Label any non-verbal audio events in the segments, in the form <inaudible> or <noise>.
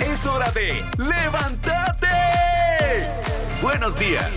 Es hora de levantarte. Buenos días.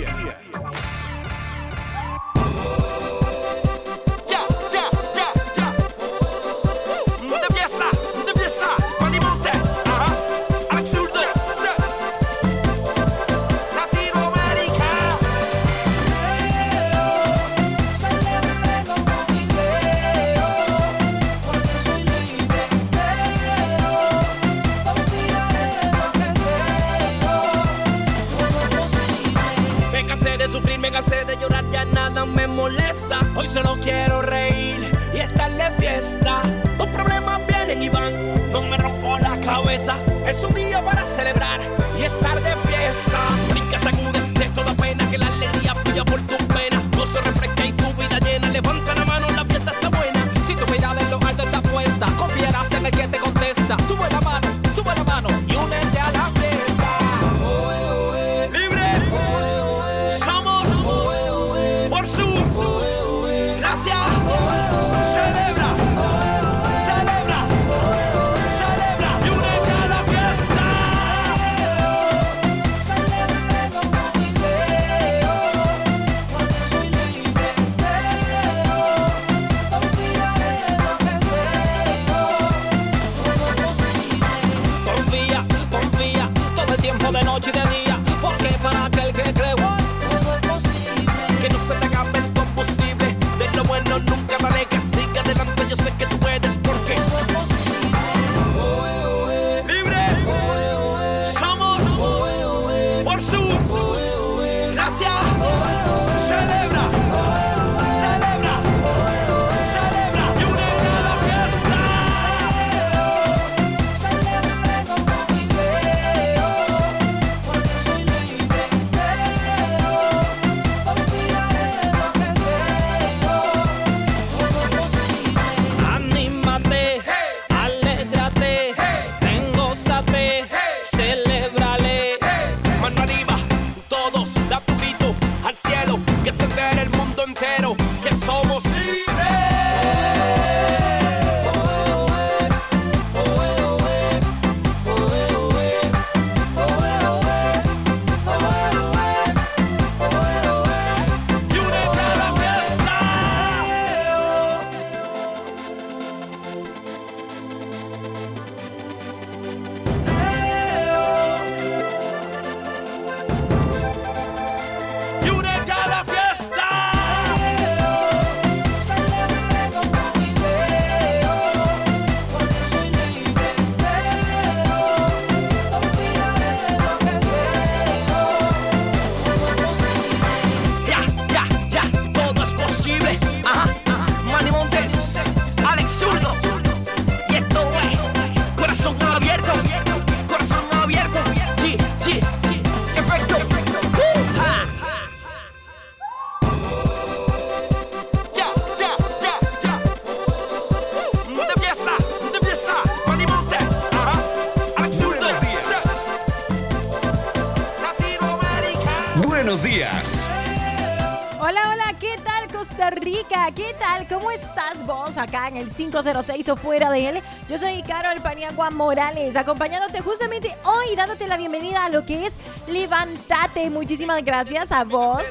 506 o fuera de él? Yo soy Carol Paniagua Morales, acompañándote justamente hoy, dándote la bienvenida a lo que es Levantate. Muchísimas gracias a vos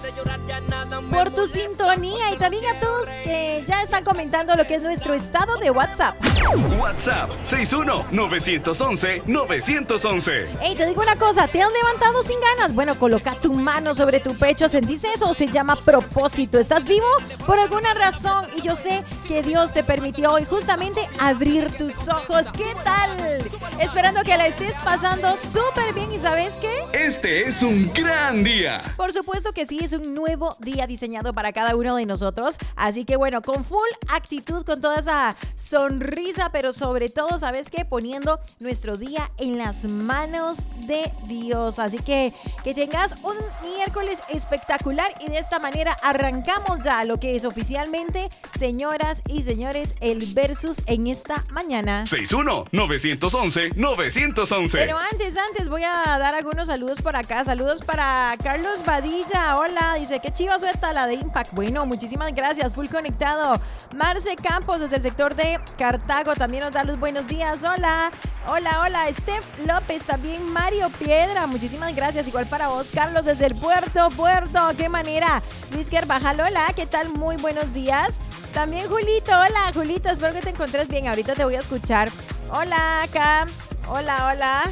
por tu sintonía y también a todos que ya están comentando lo que es nuestro estado de WhatsApp. WhatsApp 61-911-911. Hey, te digo una cosa, ¿te has levantado sin ganas? Bueno, coloca tu mano sobre tu pecho, ¿sentís eso? Se llama propósito. ¿Estás vivo? Por alguna razón. Y yo sé que Dios te permitió hoy justamente abrir tus ojos. ¿Qué tal? Esperando que la estés pasando súper bien. ¿Y sabes qué? Este es un gran día. Por supuesto que sí, es un nuevo día diseñado para cada uno de nosotros. Así que bueno, con full actitud, con toda esa sonrisa, pero sobre todo, ¿sabes qué? Poniendo nuestro día en las manos de Dios. Así que que tengas un miércoles espectacular y de esta manera arrancamos ya lo que es oficialmente, señoras y señores, el versus en esta mañana. 61-911-911. Pero antes, antes voy a dar algunos saludos por acá. Saludos para Carlos Badilla. Hola, dice que chiva suelta la de Impact. Bueno, muchísimas gracias. Full conectado. Marce Campos desde el sector de Cartago también nos da los buenos días. Hola, hola, hola. Steph López también. Mario Piedra, muchísimas gracias. Igual para vos, Carlos, desde el puerto, puerto. Qué manera. Luis Carvajal, hola, ¿qué tal? Muy buenos días. También Julito, hola, Julito. Espero que te encontres bien. Ahorita te voy a escuchar. Hola, acá. Hola, hola.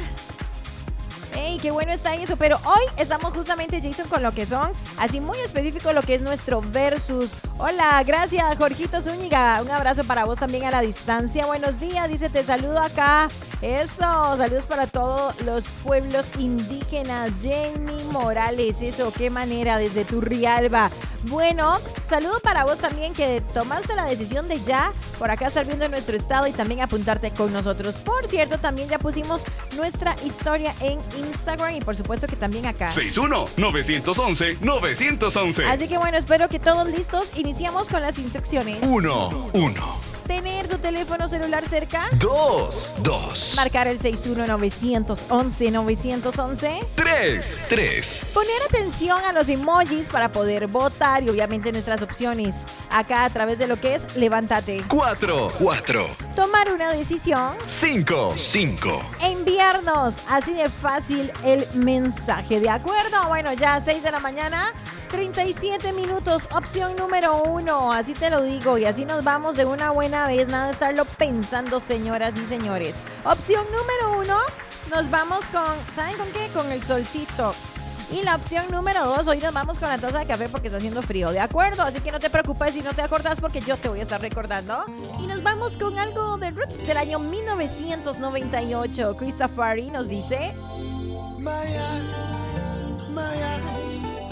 ¡Ey, qué bueno está eso! Pero hoy estamos justamente, Jason, con lo que son, así muy específico lo que es nuestro versus. Hola, gracias, Jorgito Zúñiga. Un abrazo para vos también a la distancia. Buenos días, dice, te saludo acá. Eso, saludos para todos los pueblos indígenas. Jamie Morales, eso, qué manera, desde Turrialba. Bueno, saludo para vos también que tomaste la decisión de ya por acá estar viendo nuestro estado y también apuntarte con nosotros. Por cierto, también ya pusimos nuestra historia en Instagram y por supuesto que también acá. 61-911-911. Así que bueno, espero que todos listos. Iniciamos con las instrucciones. 1, 1, Tener tu teléfono celular cerca. 2, 2, Marcar el 61-911-911. 3, 3, Poner atención a los emojis para poder votar y obviamente nuestras opciones. Acá a través de lo que es Levántate. 4, 4, Tomar una decisión. 5, 5. enviarnos así de fácil el mensaje. ¿De acuerdo? Bueno, ya 6 de la mañana, 37 minutos, opción número uno. Así te lo digo y así nos vamos de una buena vez. Nada de estarlo pensando, señoras y señores. Opción número uno, nos vamos con, ¿saben con qué? Con el solcito. Y la opción número dos, hoy nos vamos con la taza de café porque está haciendo frío, ¿de acuerdo? Así que no te preocupes si no te acordás porque yo te voy a estar recordando. Y nos vamos con algo de Roots del año 1998. Christopher nos dice... My eyes, my eyes,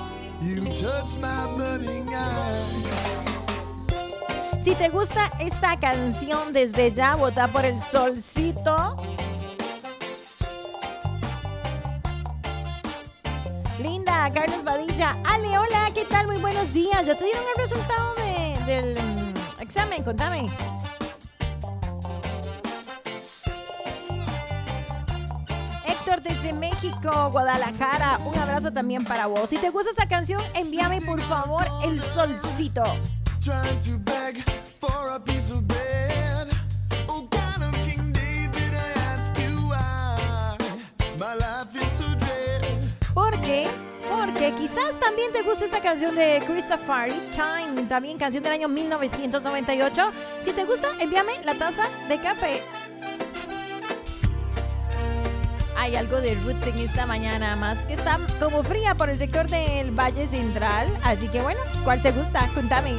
you touch my burning eyes. Si te gusta esta canción desde ya, vota por el solcito. Linda, Carlos Badilla. Ale, hola, ¿qué tal? Muy buenos días. ¿Ya te dieron el resultado de- del mm, examen? Contame. Héctor desde México, Guadalajara. Un abrazo también para vos. Si te gusta esta canción, envíame por favor el solcito. Oh, God of King David, I ask you why. My life is so dread. ¿Por qué? Porque quizás también te guste esta canción de Christopher Time, también canción del año 1998. Si te gusta, envíame la taza de café. Hay algo de roots en esta mañana, más que está como fría por el sector del Valle Central. Así que bueno, ¿cuál te gusta? Cuéntame.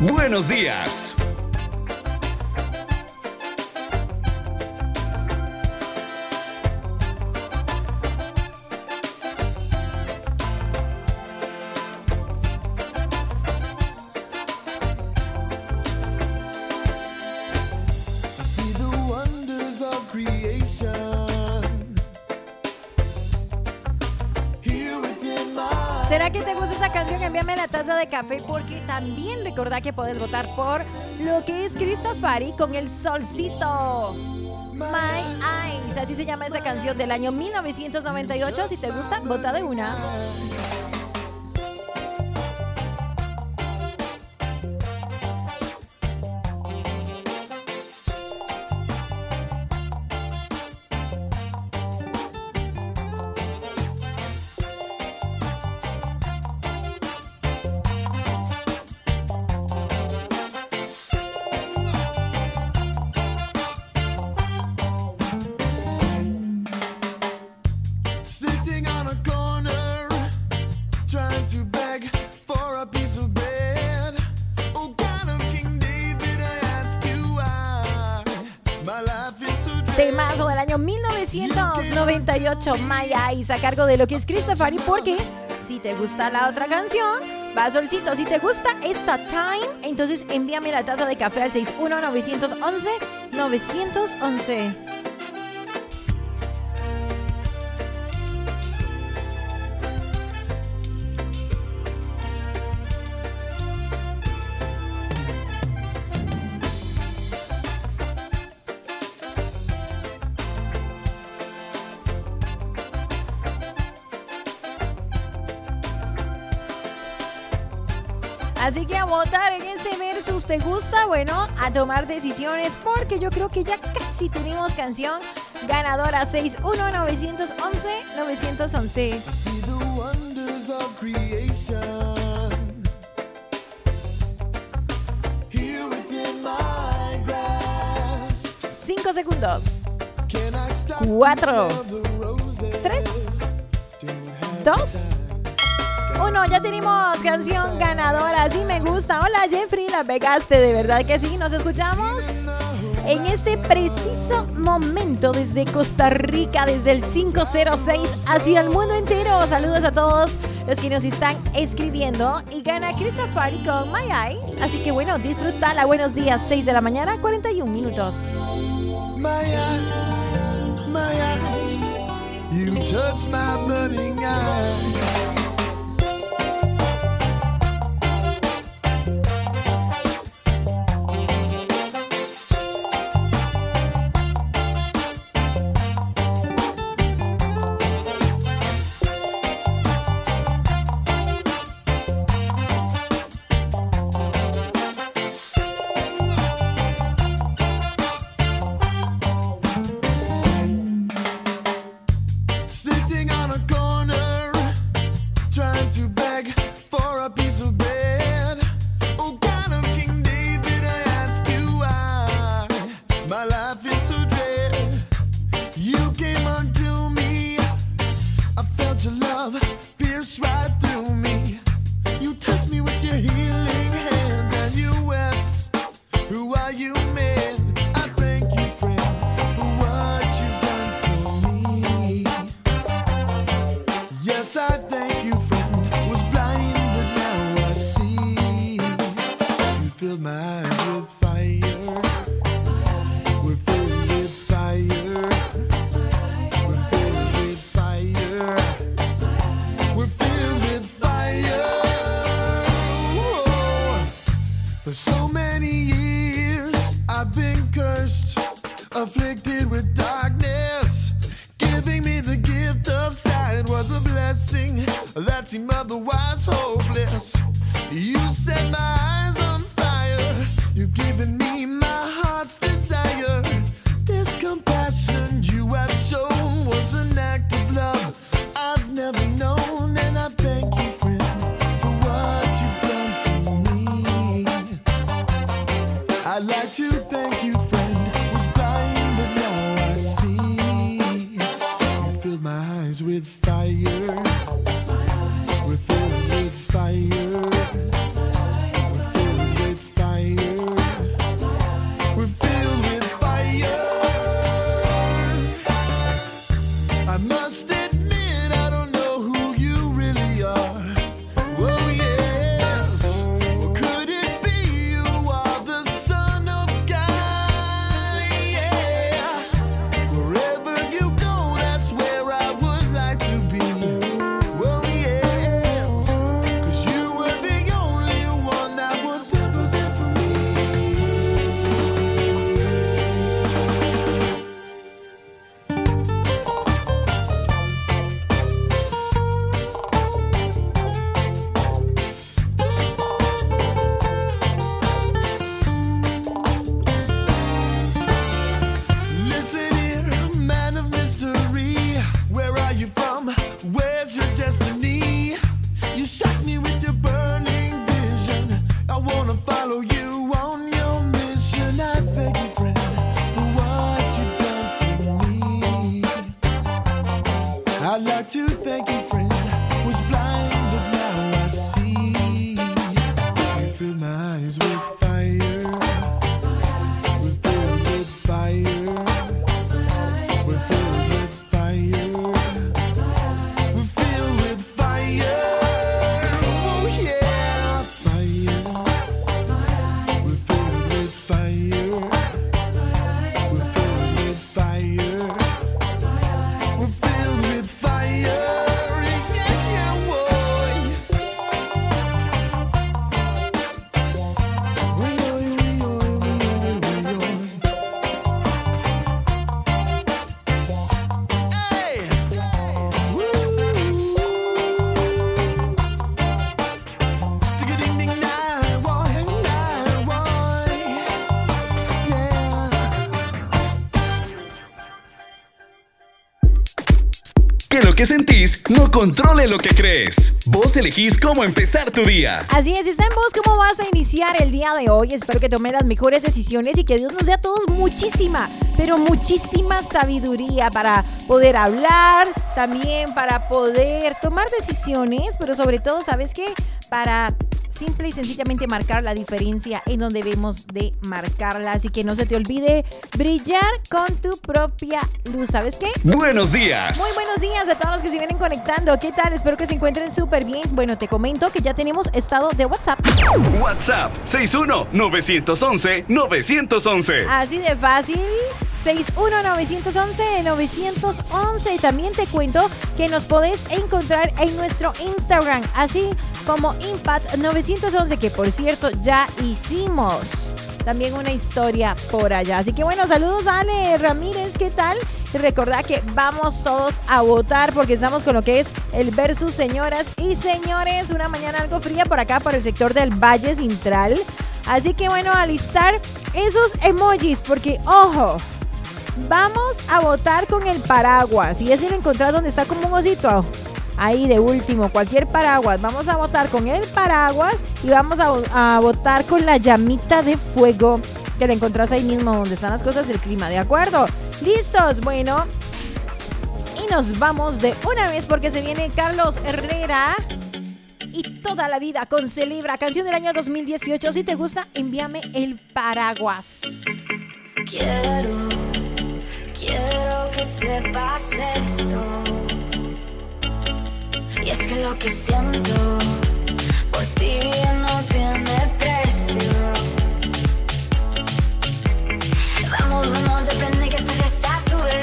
Buenos días. Te gusta esa canción? Envíame la taza de café porque también recordá que puedes votar por lo que es Cristafari con el solcito. My Eyes, así se llama esa canción del año 1998. Si te gusta, vota de una. 1998, My Eyes, a cargo de lo que es Christopher. Porque si te gusta la otra canción, va solcito. Si te gusta esta Time, entonces envíame la taza de café al 61911-911. lo ¿Usted gusta? Bueno, a tomar decisiones porque yo creo que ya casi tenemos canción ganadora 61911-911. Cinco segundos. Cuatro. Tres. Dos. Ya tenemos canción ganadora. Sí, me gusta. Hola, Jeffrey, la pegaste. De verdad que sí. Nos escuchamos en ese preciso momento desde Costa Rica, desde el 506 hacia el mundo entero. Saludos a todos los que nos están escribiendo. Y gana Chris Safari con My Eyes. Así que bueno, disfrútala. Buenos días, 6 de la mañana, 41 minutos. My eyes, my eyes, you touch my burning eyes. Sentís no controle lo que crees. Vos elegís cómo empezar tu día. Así es, está en vos cómo vas a iniciar el día de hoy. Espero que tome las mejores decisiones y que Dios nos dé a todos muchísima, pero muchísima sabiduría para poder hablar, también para poder tomar decisiones, pero sobre todo, ¿sabes qué? Para simple y sencillamente marcar la diferencia en donde debemos de marcarla. Así que no se te olvide brillar con tu propia luz. ¿Sabes qué? Buenos días. Muy buenos días a todos los que se vienen conectando. ¿Qué tal? Espero que se encuentren súper bien. Bueno, te comento que ya tenemos estado de WhatsApp. WhatsApp 61-911-911. Así de fácil. 61911-911. Y también te cuento que nos podés encontrar en nuestro Instagram, así como Impact 911, que por cierto ya hicimos también una historia por allá. Así que bueno, saludos a Ale Ramírez, ¿qué tal? Recordad que vamos todos a votar porque estamos con lo que es el versus señoras y señores. Una mañana algo fría por acá, por el sector del Valle Central. Así que bueno, alistar esos emojis porque, ojo, Vamos a votar con el paraguas. Y es el encontrar donde está como un osito. Ahí de último, cualquier paraguas. Vamos a votar con el paraguas y vamos a, votar con la llamita de fuego que la encontrás ahí mismo donde están las cosas del clima. ¿De acuerdo? ¿Listos? Bueno. Y nos vamos de una vez porque se viene Carlos Herrera. Y toda la vida con Celebra, canción del año 2018. Si te gusta, envíame el paraguas. Quiero, quiero que sepas esto. Y es que lo que siento por ti no tiene precio. Vamos, vamos, aprende que esta fiesta sube.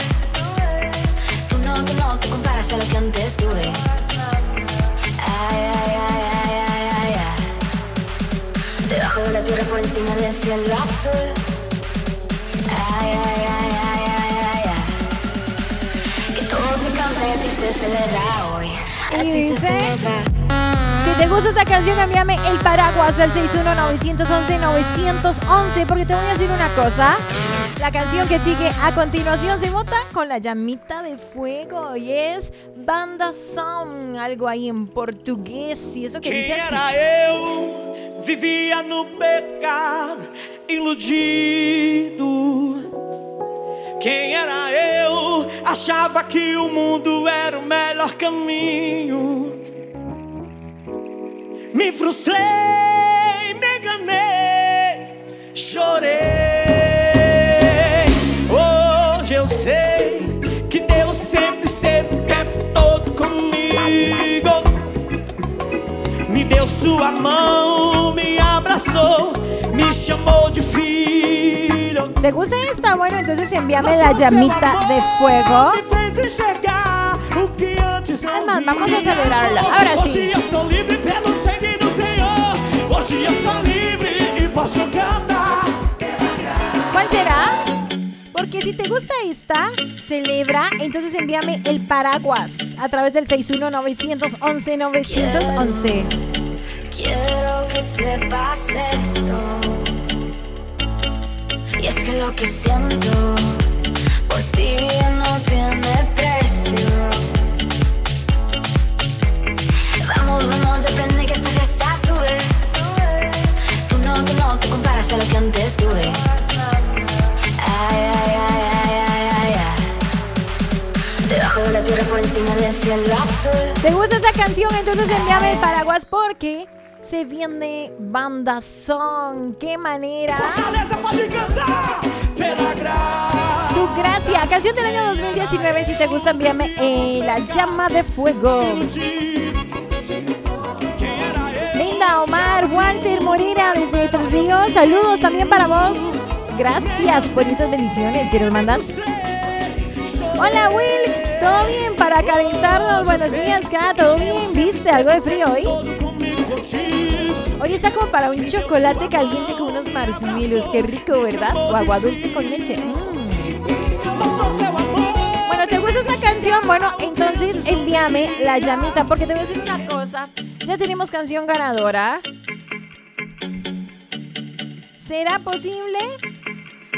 Tú no, tú no te comparas a lo que antes tuve. Ay, ay, ay, ay, ay, ay, ay. Debajo de la tierra por encima del cielo azul. Ay, ay, ay, ay, ay, ay, ay. Que todo te cante y a ti te. A Y dice-. Si te gusta esta canción, envíame el paraguas al 61911-911 porque te voy a decir una cosa. La canción que sigue a continuación se vota con la llamita de fuego y es Banda Song, algo ahí en portugués y eso que Quem dice así. era eu, vivia no pecado, iludido. Quem era eu, achava que o mundo era o melhor caminho. Me frustrei, me enganei, chorei. Sua mão, me abraçou, me chamou de filho. ¿Te gusta esta? Bueno, entonces envíame la llamita de fuego. Me fez enxergar o que antes não Es más, vamos a celebrarla. Ahora sí. E. ¿Cuál será? Porque si te gusta esta, celebra, entonces envíame el paraguas a través del 61911-911. Quiero que sepas esto. Y es que lo que siento por ti no tiene precio. Vamos, vamos, aprende que esta fiesta sube. Tú no, tú no te comparas a lo que antes tuve. Ay, ay, ay, ay, ay, ay. Debajo de la tierra por encima del cielo azul. ¿Te gusta esta canción? Entonces envíame el paraguas porque se viene banda song. ¡Qué manera! Tu gracia, canción del año 2019. Si te gusta, envíame eh, la llama de fuego. Linda Omar, Walter Morera desde Tres Ríos. Saludos también para vos. Gracias por esas bendiciones que nos mandas. Hola Will, ¿todo bien para calentarnos? Buenos días, Kat, ¿todo bien? ¿Viste algo de frío hoy? Hoy está como para un chocolate caliente con unos marshmallows, qué rico, ¿verdad? O agua dulce con leche. Mm. Bueno, ¿te gusta esta canción? Bueno, entonces envíame la llamita, porque te voy a decir una cosa. Ya tenemos canción ganadora. ¿Será posible?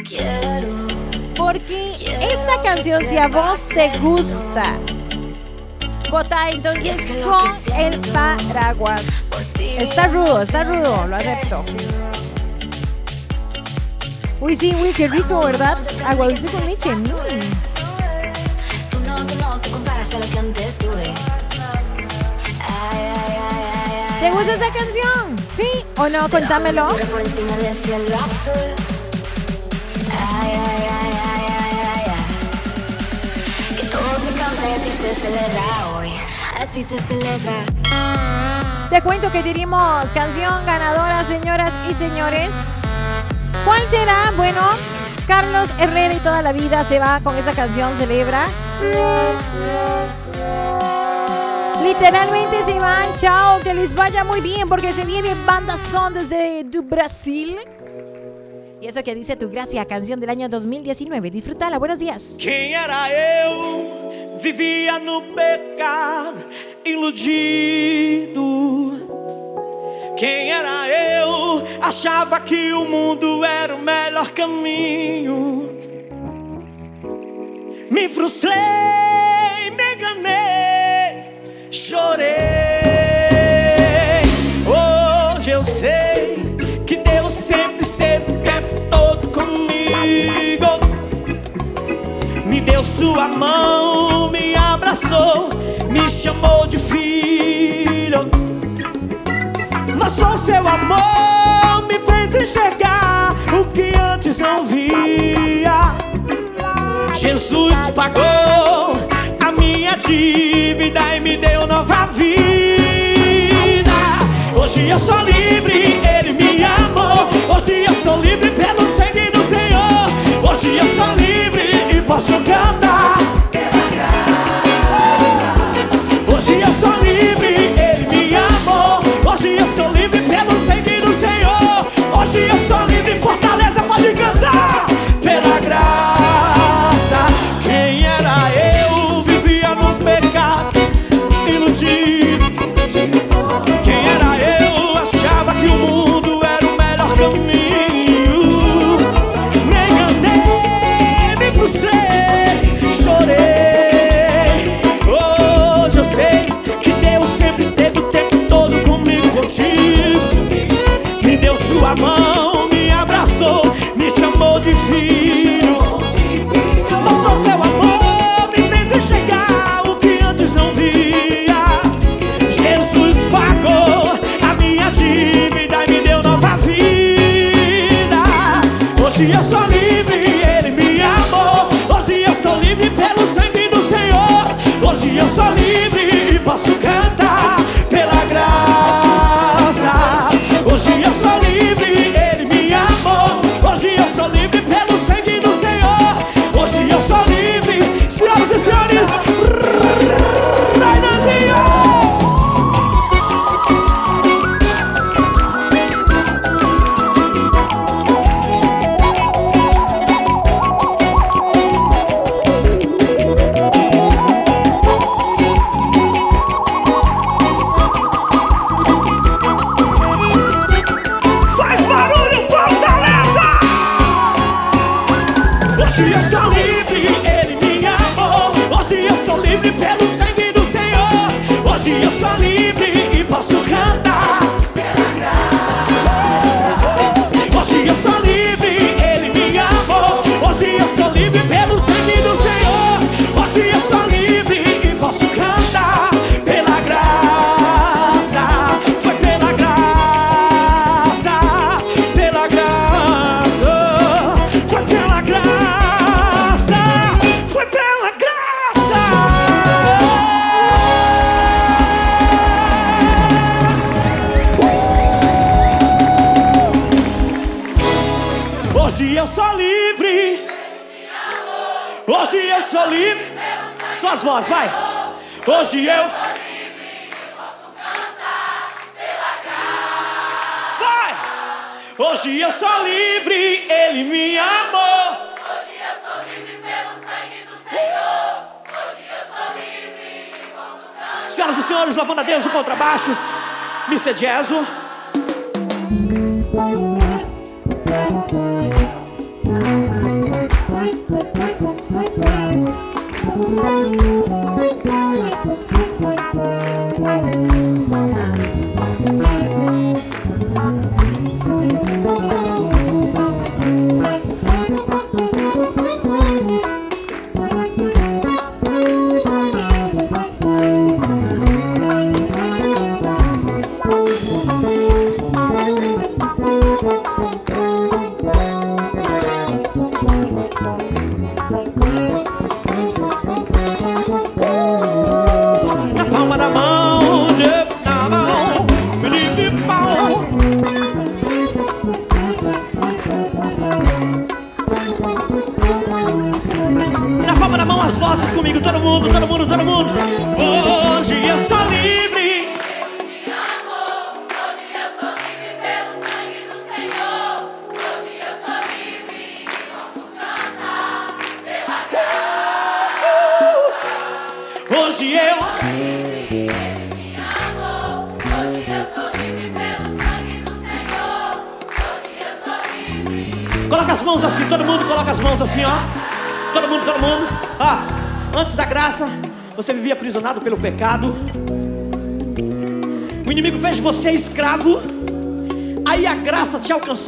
Quiero Porque esta canción, si a vos te gusta, Vota entonces con el paraguas. Está rudo, está rudo, lo acepto. Uy, sí, uy, qué rico, ¿verdad? Agua dulce con leche. mm. Te comparas a lo que antes tuve. Ay, ay, ay, ay, ay. ¿Te gusta esa canción? ¿Sí o no? Contámelo. Te cuento que tenemos canción ganadora, señoras y señores. ¿Cuál será? Bueno, Carlos Herrera y toda la vida se va con esa canción, celebra. Literalmente se van, chao, que les vaya muy bien porque se viene banda son desde do Brasil. Y eso que dice tu gracia, canción del año 2019. Disfrútala, buenos días. Quem era eu? Vivia no pecado, iludido. Quem era eu? Achava que o mundo era o melhor caminho. Me frustrei, me enganei, chorei. Sua mão, me abraçou, me chamou de filho. Mostrou seu amor, me fez enxergar o que antes não via. Jesus pagou a minha dívida e me deu nova vida. Hoje eu sou livre, Ele me amou. Hoje eu sou livre pelo sangue do Senhor. Hoje eu sou livre posso cantar. Hoje eu sou livre, É Jazzo.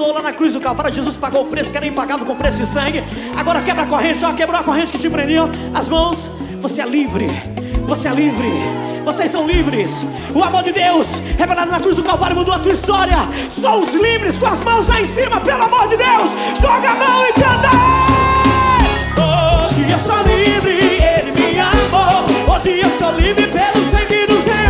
Alcançou lá na cruz do Calvário. Jesus pagou o preço que era impagável com preço de sangue. Agora quebra a corrente, ó, quebrou a corrente que te prendia. As mãos, você é livre. Você é livre. Vocês são livres. O amor de Deus, revelado na cruz do Calvário, mudou a tua história. Somos livres com as mãos lá em cima, pelo amor de Deus. Joga a mão e canta. Hoje eu sou livre, Ele me amou. Hoje eu sou livre pelo sangue do Senhor.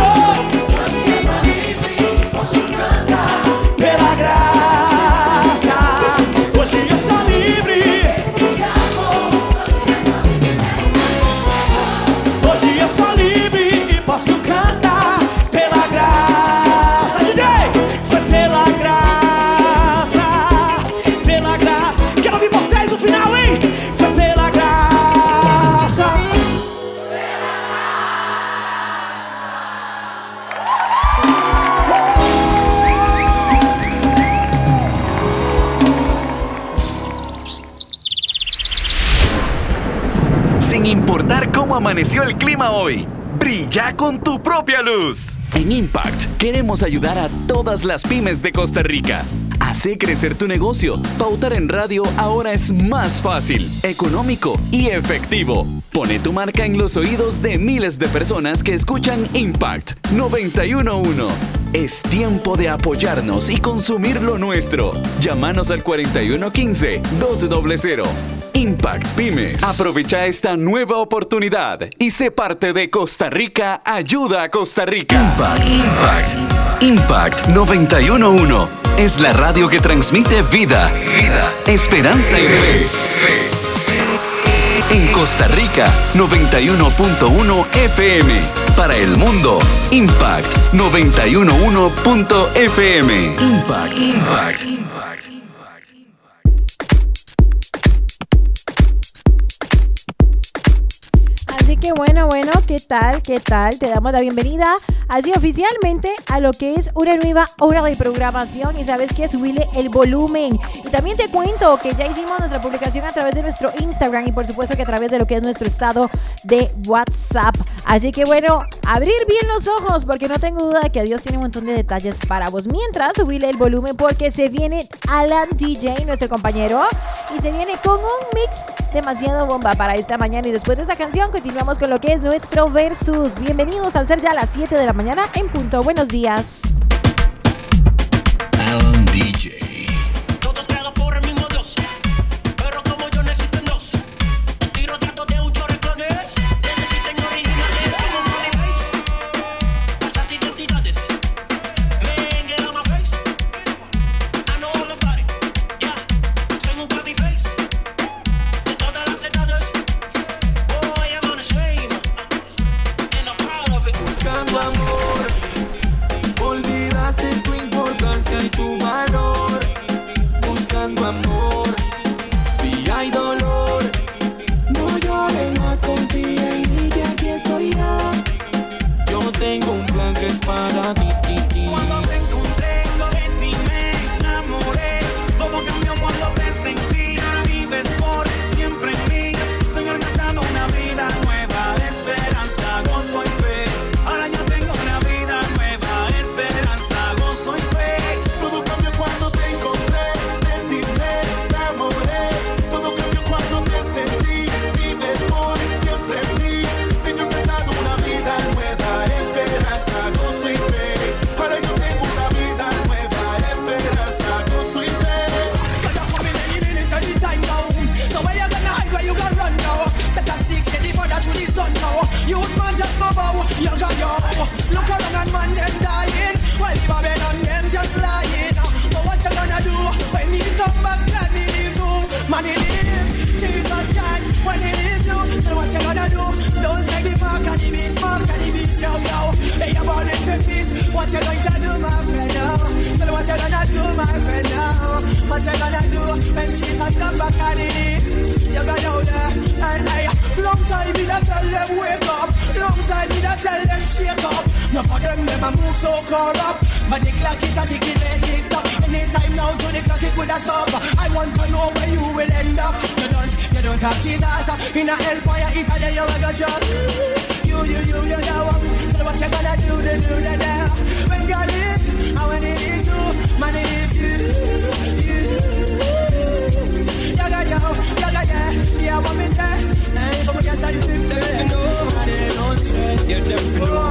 Brilla con tu propia luz. En Impact queremos ayudar a todas las pymes de Costa Rica. Hace crecer tu negocio. Pautar en radio ahora es más fácil, económico y efectivo. Pone tu marca en los oídos de miles de personas que escuchan Impact 911. Es tiempo de apoyarnos y consumir lo nuestro. Llámanos al 4115-1200. Impact Pymes. Aprovecha esta nueva oportunidad y sé parte de Costa Rica Ayuda a Costa Rica. Impact, Impact, Impact 911 es la radio que transmite vida, vida, esperanza y fe. En Costa Rica 91.1 FM. Para el mundo, Impact 911.fm. Impact, Impact, Impact. Que bueno, bueno, ¿qué tal? ¿Qué tal? Te damos la bienvenida así oficialmente a lo que es una nueva hora de programación y sabes que subirle el volumen. Y también te cuento que ya hicimos nuestra publicación a través de nuestro Instagram y por supuesto que a través de lo que es nuestro estado de WhatsApp. Así que bueno, abrir bien los ojos porque no tengo duda de que Dios tiene un montón de detalles para vos. Mientras, subirle el volumen porque se viene Alan DJ, nuestro compañero, y se viene con un mix demasiado bomba para esta mañana. Y después de esa canción, continuamos con lo que es nuestro versus. Bienvenidos al ser ya a las 7 de la mañana en punto. Buenos días. Alan DJ. You going to do, my friend? Now? Tell me what you gonna do, my friend? Now? What you gonna do when Jesus come back and it is? You go down there, hey, hey. Long time me da tell them wake up. Long time me da tell them shake up. No for them, them a move so corrupt. But the clock it a ticking, they tick tock. Anytime now, to the clock it could a stop. I want to know where you will end up. You don't, you don't have Jesus in a hellfire. It a day you a go jump. You, you, you, you know? So what you gonna do, the do, the there. When God is, and when it is you, man it is you, you. Yaga yo, yaga yeah, yeah what me say. Hey, but we can't tell you different. Nobody don't trend. You know.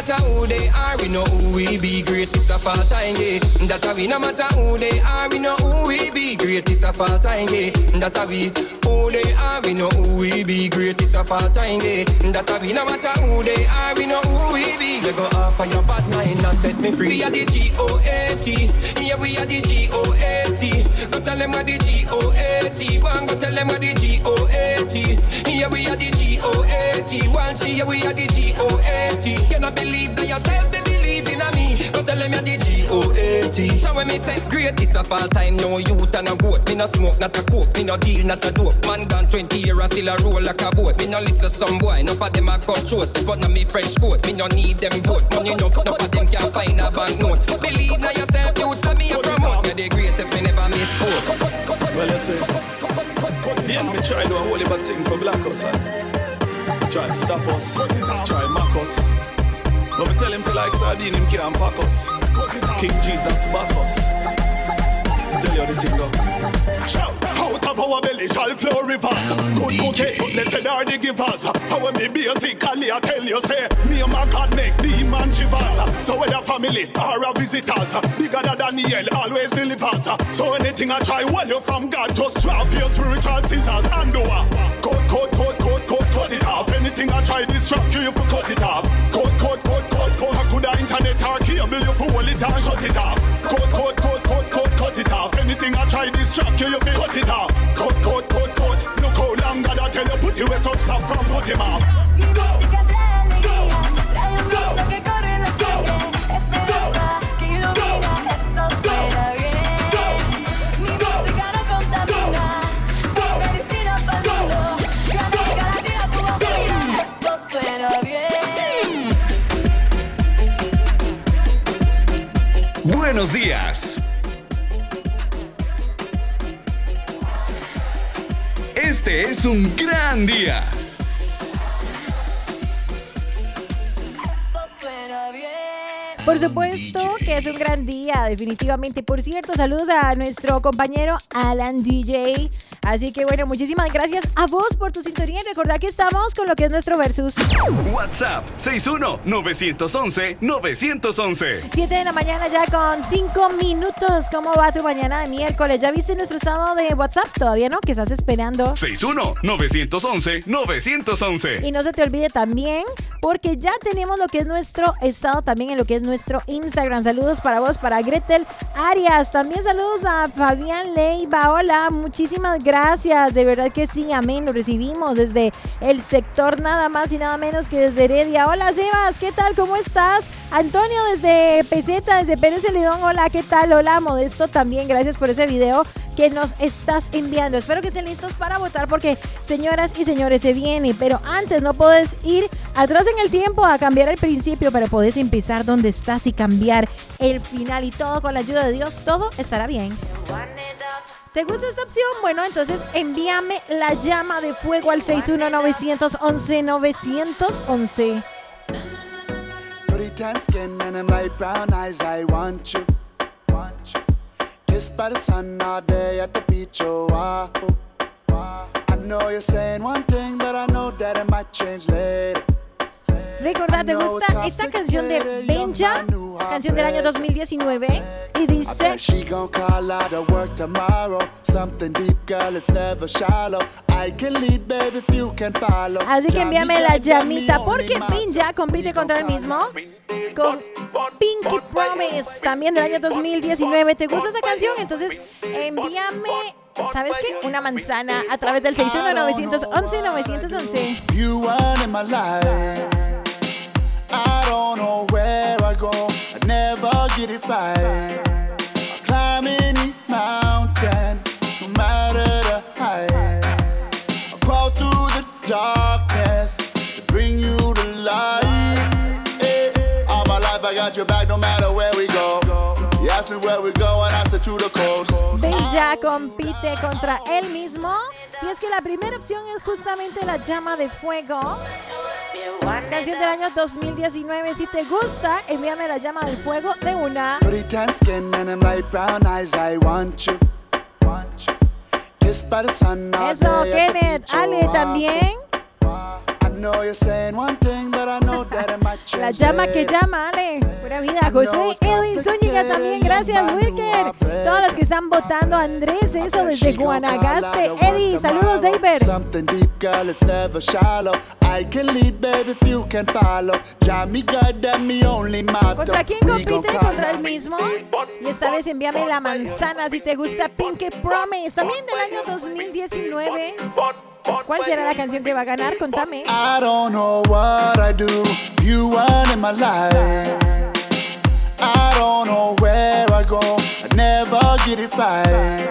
Matter who they are, we know who we be. Greatest of all time, yeah. That a we no matter who they are, we know who we be. Greatest of all time, yeah. That a we who they are, we know who we be. Greatest of all time, yeah. That a we no matter who they are, we know who we be. You go off of your bad mind and set me free. We are the G O A T, yeah we are the G O A T. Go tell them what the G O A T. Go and go tell them what the G O A T. Yeah we are the G O A T. One G, yeah we are the G O A T. Cannot believe that yourself, they believe in me. Go tell them you're the G-O-A-T. So when me say greatest of all time, no youth and a goat. Me no smoke, not a coke. Me no deal, not a dope. Man gone 20 years still a roll like a boat. Me no listen some boy, enough of them a cut shows. But now me French coat, me no need them vote. Money enough, enough of them can find a banknote. Believe now yourself, youth, so me a promote. Me the greatest, me never miss quote. Well, you see, the enemy try do a whole lot of thing for black us. eh? Try stop us, try mock us. But we tell him to like sardine, him can't pack us. King Jesus back us. Tell you the thing though. Shout out of our belly shall flow rivers. Good cookie, blessed are the givers. How me basically I tell you say, me and my God make demon shivers. So whether family or a visitors, bigger than Daniel always delivers. So anything I try, well you from God, just drop your spiritual scissors and do a cut, cut, cut, cut, cut, cut it off. Anything I try distract you, you cut it off. Or cable, you for hold it and shut it off. Cut, cut, cut, cut, cut, cut it off. Anything I try distract you, you for cut it off. Cut, cut, cut, cut. Look how long God I tell you put you away, so stop from put him off. Mi un supuesto que es un gran día, definitivamente. Por cierto, saludos a nuestro compañero Alan DJ. Así que bueno, muchísimas gracias a vos por tu sintonía y recordad que estamos con lo que es nuestro versus. WhatsApp 61-911-911. 7 de la mañana ya con 5 minutos. ¿Cómo va tu mañana de miércoles? ¿Ya viste nuestro estado de WhatsApp? Todavía no, que estás esperando. 61-911-911. Y no se te olvide también, porque ya tenemos lo que es nuestro estado también en lo que es nuestro Instagram. Saludos para vos, para Gretel Arias. También saludos a Fabián Leiva. Hola, muchísimas gracias. De verdad que sí, amén. Lo recibimos desde el sector nada más y nada menos que desde Heredia. Hola, Sebas, ¿qué tal? ¿Cómo estás? Antonio desde Peseta, desde Pérez Celedón. Hola, ¿qué tal? Hola, Modesto también. Gracias por ese video que nos estás enviando. Espero que estén listos para votar porque, señoras y señores, se viene. Pero antes no puedes ir atrás en el tiempo a cambiar el principio, pero puedes empezar donde estás y cambiar el final. Y todo con la ayuda de Dios, todo estará bien. ¿Te gusta esta opción? Bueno, entonces envíame la llama de fuego al 61911-911. Tan skin and them light brown eyes, I want you. Want you. Kissed by the sun all day at the beach, oh wow. I know you're saying one thing, but I know that it might change later. Recordad, ¿te gusta esta canción de Benja? Canción del año 2019. Y dice... Así que envíame la llamita porque Benja compite contra el mismo con Pinky Promise, también del año 2019. ¿Te gusta esa canción? Entonces envíame, ¿sabes qué? Una manzana a través del 61911-911. In my life. I don't know where get it right. Climb any mountain, no matter the height. I crawl through the darkness to bring you the light. Eh, All my life I got your back no matter where we go. You ask me where we go and I say to the coast. Bella compite contra él mismo. Y es que la primera opción es justamente la llama de fuego. Canción del año 2019. Si te gusta, envíame la llama del fuego de una. Pretty tan skin and them light brown eyes, I want you. Kissed by the sun Eso, Kenneth. Ale también. I know you're saying one thing, but I know <laughs> that change. La llama que llama, Ale. Buena vida. José Edwin Zúñiga también. Gracias, Wilker. Todos los que están votando. Andrés, eso desde Guanagaste. Eddie, saludos, David. Something deep, girl, it's never shallow. I can lead, baby, if you can follow. Me only. ¿Contra quién compite? ¿Contra el mismo? Y esta vez envíame la manzana si te gusta Pinky Promise. También del año 2019. ¿Cuál será la canción que va a ganar? Contame. I don't know what I do. You weren't in my life. I don't know where I go. I never get it right.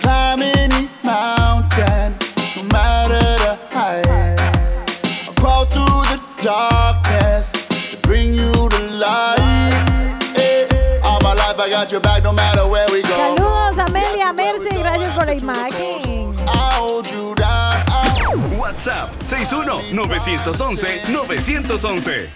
Climb any mountain, no matter the height. I crawl through the darkness to bring you the light. Eh, All my life I got your back, no matter where we go. Saludos, Amelia Merce. Gracias por la imagen. I hold you WhatsApp 61-911-911.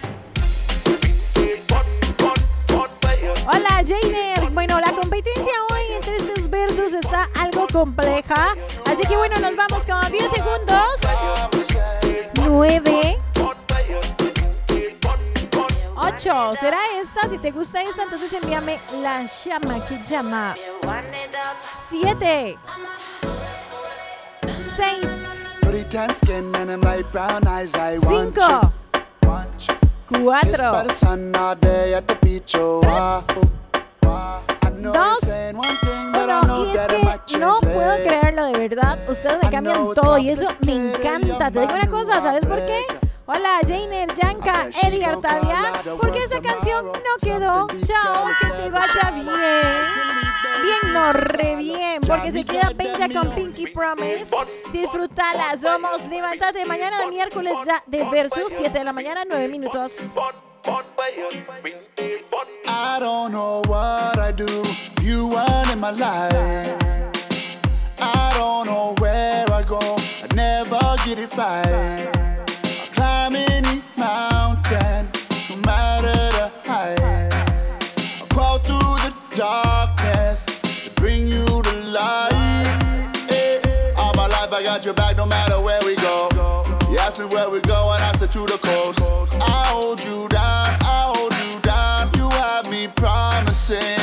Hola, Jainer. Bueno, la competencia hoy entre estos versos está algo compleja. Así que bueno, nos vamos con 10 segundos. 9. 8. ¿Será esta? Si te gusta esta, entonces envíame la llama que llama. 7. 6. Pretty tan skin and them light brown eyes, I want 5. you. 4. Kissed by the sun all day at the beach, oh. I know you're Dos. Uno, y es que no puedo creerlo de verdad. Ustedes me cambian todo y eso me encanta. Te digo una cosa, ¿sabes por qué? Hola, Jainer, Yanka, Eddie Artavia. Porque esa canción no quedó. Chao, que te vaya bien. Bien, no, re bien. Porque se queda Benja con Pinky Promise. Disfrutala, somos. Levántate mañana de miércoles ya de Versus, 7 de la mañana, 9 minutos. I don't know what I do. You weren't in my life. I don't know where I go. I never get it right. Eh, All my life I got your back, no matter where we go. You ask me where we go, and I say to the coast. I hold you down, I hold you down. You have me promising.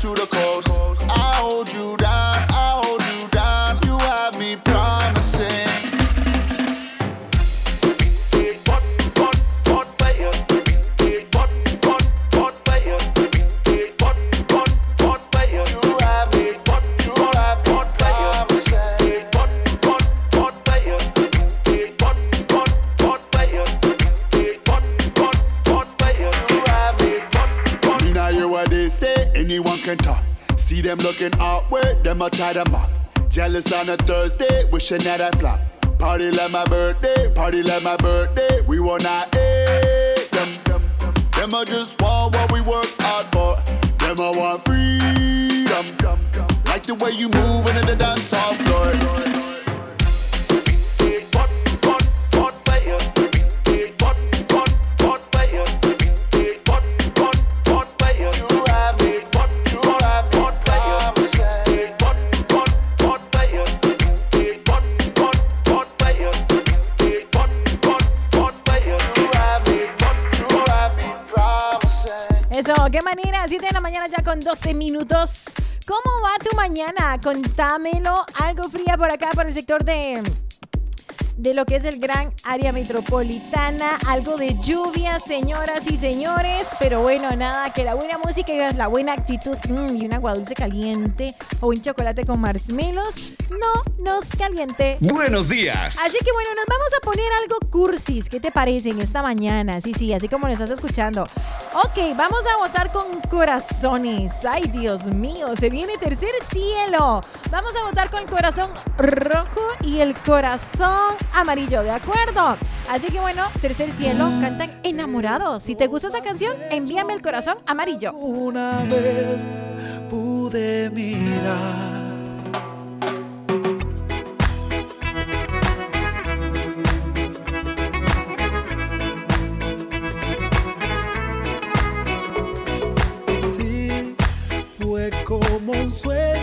To the coast. Them a try to mock. Jealous on a Thursday, wishing that I flop. Party like my birthday, party like my birthday. We wanna hate them. Them a just want what we work hard for. Them a want freedom. Like the way you move into the dance hall floor. Qué manera, 7 de la mañana ya con 12 minutos. ¿Cómo va tu mañana? Contámelo. Algo fría por acá, por el sector de de lo que es el gran área metropolitana, algo de lluvia, señoras y señores, pero bueno, nada, que la buena música y la buena actitud mm, y un agua dulce caliente o un chocolate con marshmallows no nos caliente. Buenos días. Así que bueno, nos vamos a poner algo cursis. ¿Qué te parece en esta mañana? Sí, sí, así como lo estás escuchando. Ok, vamos a votar con corazones. Ay, Dios mío, se viene tercer cielo. Vamos a votar con el corazón rojo y el corazón amarillo, ¿de acuerdo? Así que bueno, tercer cielo, cantan enamorados. Si te gusta esa canción, envíame el corazón amarillo. Una vez pude mirar. Como un sueño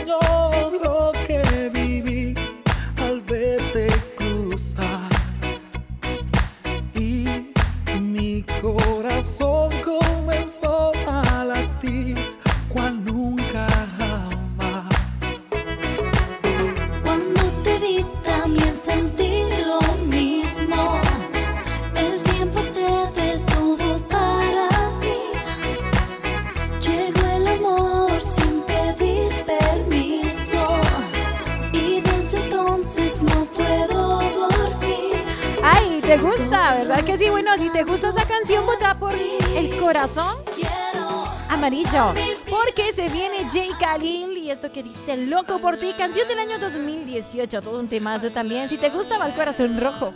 dice Loco por ti, canción del año 2018, todo un temazo también. Si te gusta, va el corazón rojo.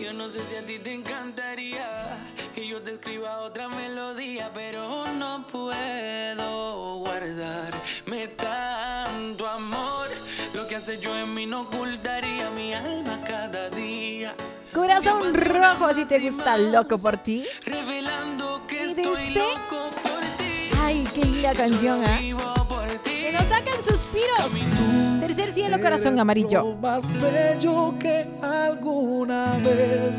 Yo no sé si a ti te encantaría que yo te escriba otra melodía, pero no puedo guardarme tanto amor. Lo que hace yo en mí no ocultaría mi alma cada día. Corazón rojo, si te gusta Loco por ti. Revelando que Y estoy dice- linda canción, ¿ah? Que nos sacan suspiros. Tercer cielo, corazón amarillo. Lo más bello que alguna vez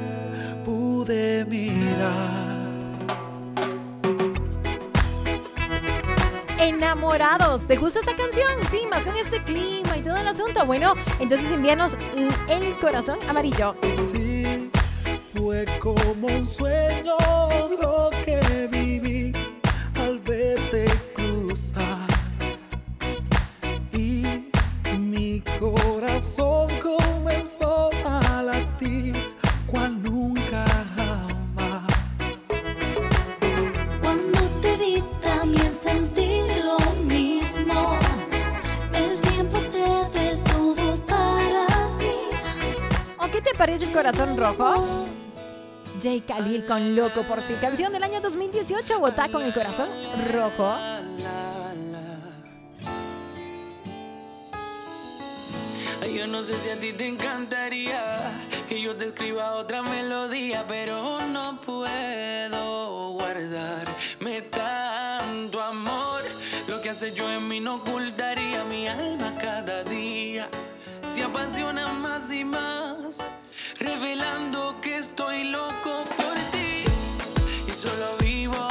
pude mirar. Enamorados. ¿Te gusta esta canción? Sí, más con este clima y todo el asunto. Bueno, entonces envíanos el corazón amarillo. Sí, fue como un sueño lo corazón comenzó a latir cual nunca jamás. Cuando te vi también sentí lo mismo. El tiempo se detuvo para mí. ¿O qué te parece el corazón rojo? Jay Khalil con Loco por ti. Canción del año 2018. Vota con el corazón rojo. Ay, Yo no sé si a ti te encantaría que yo te escriba otra melodía, pero no puedo guardarme tanto amor. Lo que hace yo en mí no ocultaría mi alma cada día. Se apasiona más y más, revelando que estoy loco por ti. Y solo vivo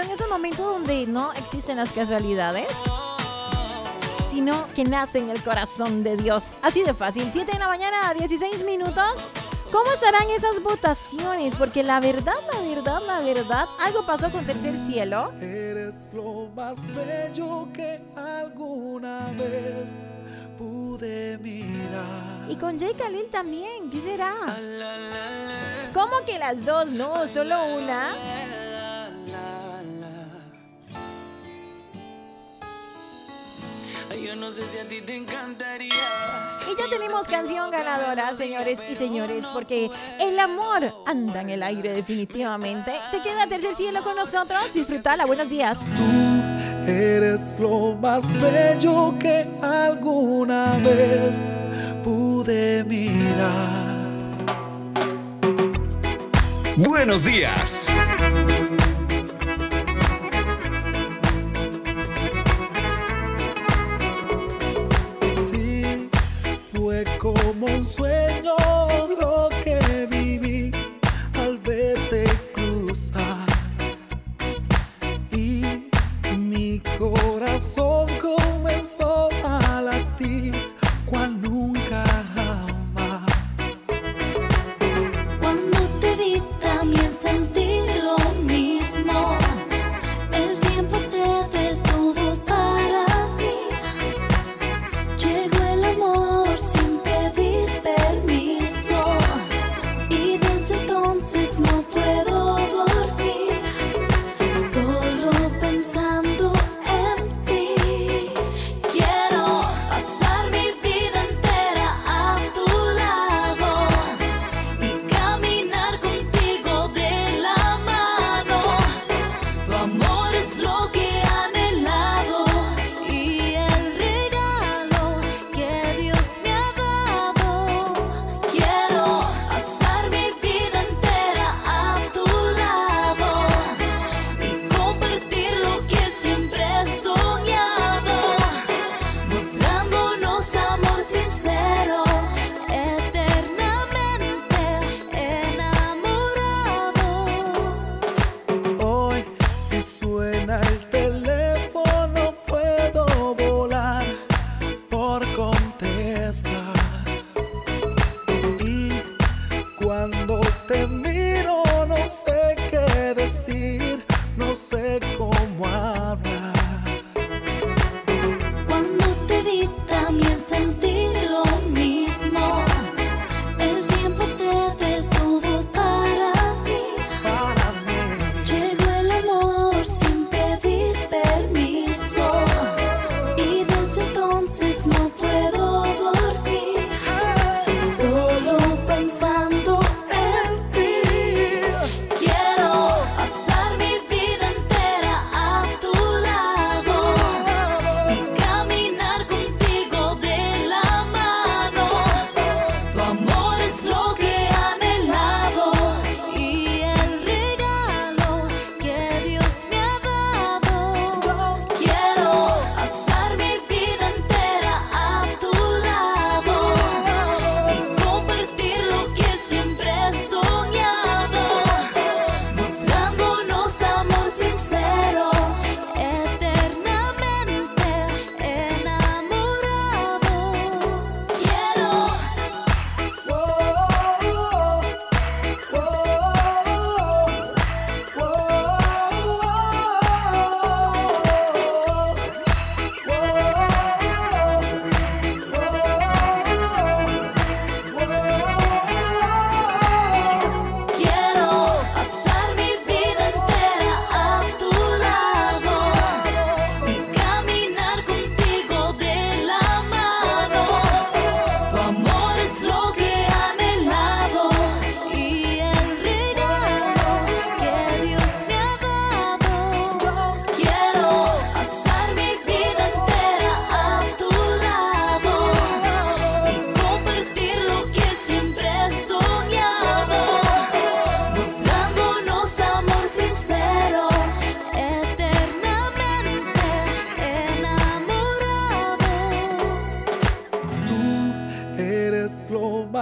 son esos momentos donde no existen las casualidades, sino que nace en el corazón de Dios. Así de fácil. 7 de la mañana, 16 minutos. ¿Cómo estarán esas votaciones? Porque la verdad, la verdad, la verdad, algo pasó con Tercer Cielo. Eres lo más bello que alguna vez pude mirar. Y con Jay Khalil también, ¿qué será? ¿Cómo que las dos? No, solo una. Yo no sé si a ti te encantaría. Y ya tenemos canción ganadora, señores y señores, porque el amor anda en el aire definitivamente. Se queda Tercer Cielo con nosotros. Disfrutala, buenos días. eres lo más bello que alguna vez pude mirar. Buenos días. Como un sueño lo que viví al verte cruzar. Y mi corazón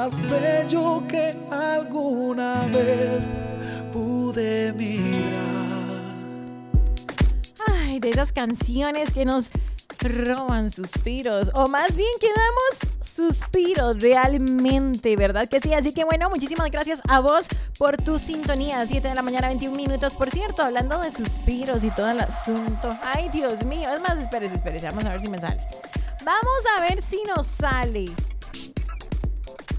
más bello que alguna vez pude mirar. Ay, de esas canciones que nos roban suspiros, o más bien que damos suspiros realmente, ¿verdad que sí? Así que bueno, muchísimas gracias a vos por tu sintonía. 7 de la mañana, 21 minutos. Por cierto, hablando de suspiros y todo el asunto. Ay, Dios mío. Es más, espérese, espérese. Vamos a ver si me sale. Vamos a ver si nos sale.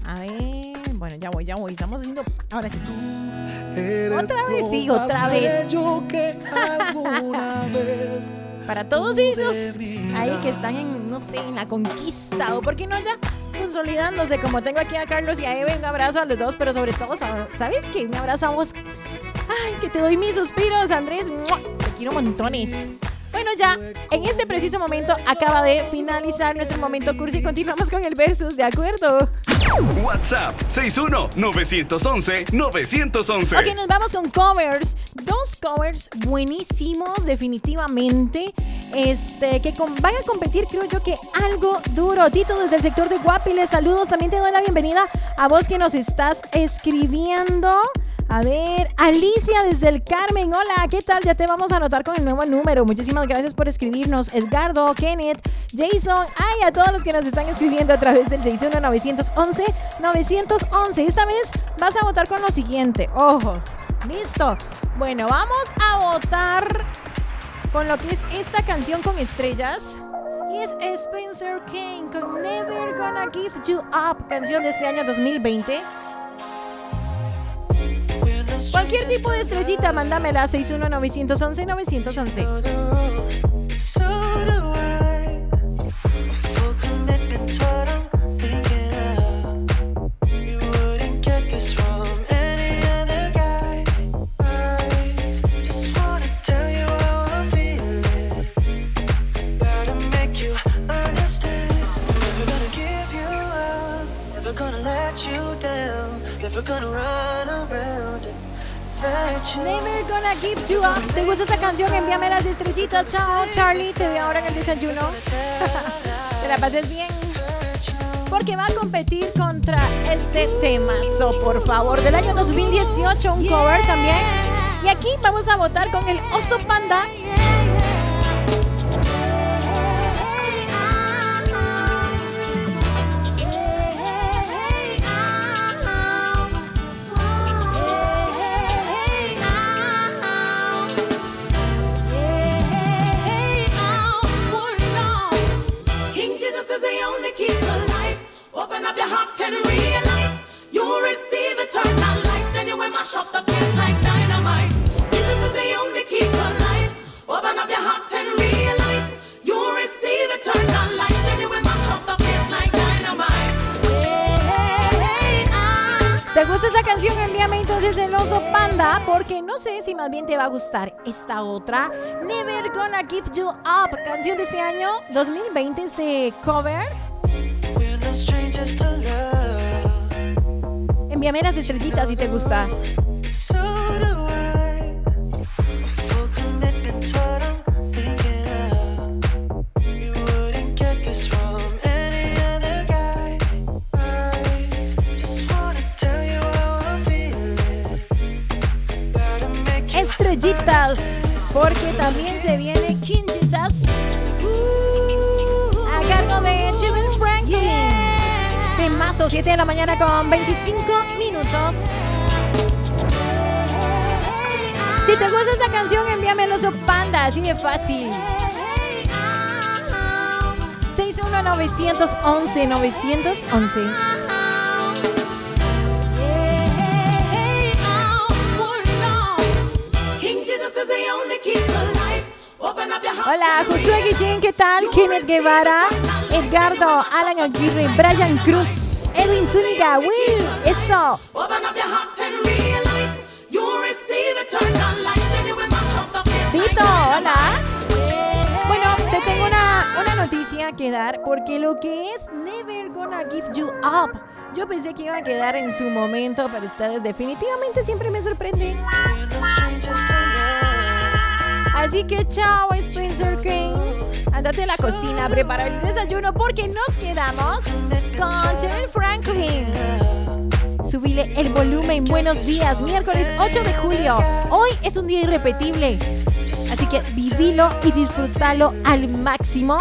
A ver, bueno, ya voy, ya voy. Estamos haciendo. Ahora sí. Otra vez, sí, otra vez. que alguna <laughs> vez Para todos esos ahí que están en, no sé, en la conquista o por qué no ya consolidándose, como tengo aquí a Carlos y a Eve, un abrazo a los dos, pero sobre todo, ¿sabes qué? Un abrazo a vos. Ay, que te doy mis suspiros, Andrés. Te quiero montones. Bueno, ya en este preciso momento acaba de finalizar nuestro momento cursi. Continuamos con el versus, ¿de acuerdo? WhatsApp 61-911-911. Ok, nos vamos con covers. Dos covers buenísimos, definitivamente. Este, que con- van a competir, creo yo que algo duro. Tito desde el sector de Guapiles, saludos. También te doy la bienvenida a vos que nos estás escribiendo. A ver, Alicia desde el Carmen, hola, ¿qué tal? Ya te vamos a anotar con el nuevo número. Muchísimas gracias por escribirnos. Edgardo, Kenneth, Jason, ay, a todos los que nos están escribiendo a través del 61911-911. Esta vez vas a votar con lo siguiente. Ojo, listo. Bueno, vamos a votar con lo que es esta canción con estrellas. Y es Spencer Kane con Never Gonna Give You Up, canción de este año 2020. Cualquier tipo de estrellita, mándamela a 61911-911. So do I. Full commitment's what I'm thinking of. You wouldn't get this from any other guy. I just wanna tell you how I'm feeling. Gotta make you understand. Never gonna give Never Gonna Give You Up. ¿Te gusta esta canción? Envíame las estrellitas. Chao, Charlie. Te veo ahora en el desayuno. <laughs> Te la pases bien. Porque va a competir contra este temazo, por favor, del año 2018, un cover también. Y aquí vamos a votar con el oso panda. Gustar esta otra. Never Gonna Give You Up, canción de este año 2020, este cover. We're no strangers to love. Envíame las estrellitas si te gusta. 7 de la mañana con 25 minutos. Si te gusta esta canción, envíame el oso panda, así de fácil. 61911 King Jesus is the only key to life. Open up your heart. Hola, Josué Guillén, ¿qué tal? Kenneth Guevara, Edgardo, Alan Aguirre, Brian Cruz, Edwin Zúñiga, Will, eso. Tito, hola. Bueno, te tengo una, una noticia que dar porque lo que es Never Gonna Give You Up, yo pensé que iba a quedar en su momento, pero ustedes definitivamente siempre me sorprenden. Así que chao, Spencer Kane. Andate a la cocina a preparar el desayuno porque nos quedamos con Jerry Franklin. Subile el volumen. Buenos días, miércoles 8 de julio. Hoy es un día irrepetible. Así que vivilo y disfrútalo al máximo.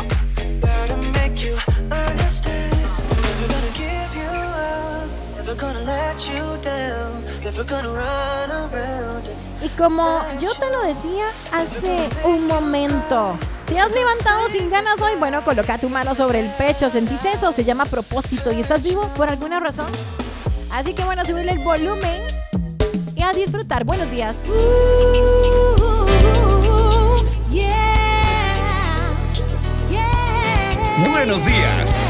Y como yo te lo decía hace un momento, ¿te has levantado sin ganas hoy? Bueno, coloca tu mano sobre el pecho, ¿sentís eso? Se llama propósito y estás vivo por alguna razón. Así que bueno, subirle el volumen y a disfrutar. Buenos días. Buenos días.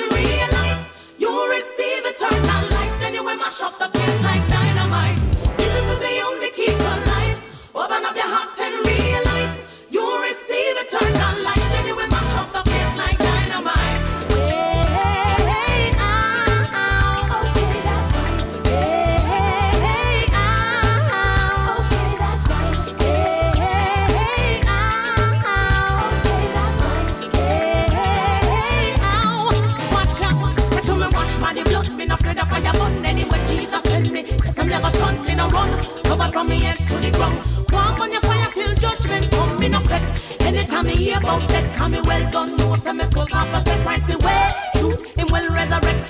And realize you receive eternal life. Then you will mash up the place like me hear about that, come me well done. No, say me soul said Christ the way, truth, him well resurrect.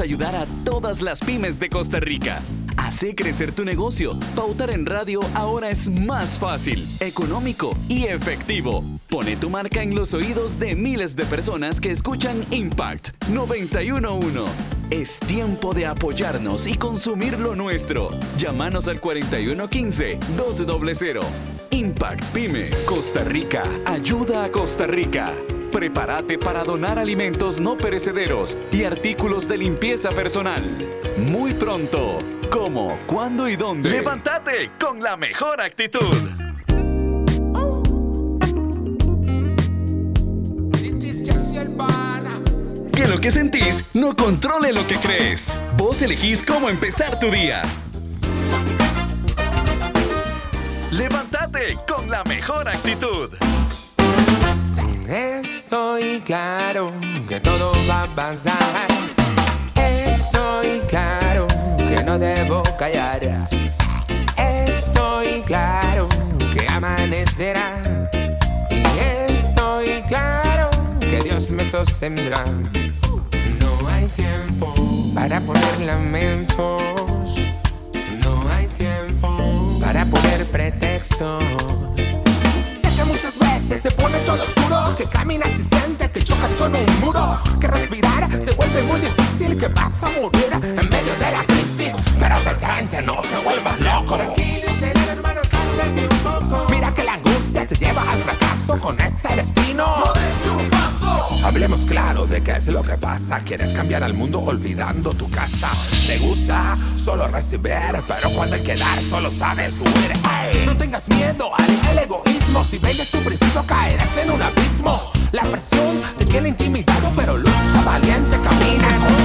Ayudar a todas las pymes de Costa Rica. Hace crecer tu negocio. Pautar en radio ahora es más fácil, económico y efectivo. Pone tu marca en los oídos de miles de personas que escuchan Impact 911. Es tiempo de apoyarnos y consumir lo nuestro. Llámanos al 4115-1200. Impact Pymes. Costa Rica. Ayuda a Costa Rica. Prepárate para donar alimentos no perecederos y artículos de limpieza personal. Muy pronto. ¿Cómo? ¿Cuándo y dónde? ¡Levántate con la mejor actitud! Que lo que sentís no controle lo que crees. Vos elegís cómo empezar tu día. Levántate con la mejor actitud. Estoy claro que todo va a pasar. Estoy claro que no debo callar. Estoy claro que amanecerá. Y estoy claro que Dios me sostendrá. No hay tiempo para poner lamentos. No hay tiempo para poner pretextos se pone todo oscuro, que caminas y sientes que chocas con un muro, que respirar se vuelve muy difícil, que vas a morir en medio de la crisis. Pero detente, no te vuelvas loco. Tranquilo, hermano, cálmate un poco. Mira que la angustia te lleva al fracaso con ese destino. No sé lo que pasa. Quieres cambiar al mundo olvidando tu casa. Te gusta solo recibir, pero cuando hay que dar solo sabes huir. No tengas miedo al egoísmo. Si vendes tu principio caerás en un abismo. La presión te tiene intimidado, pero lucha valiente, camina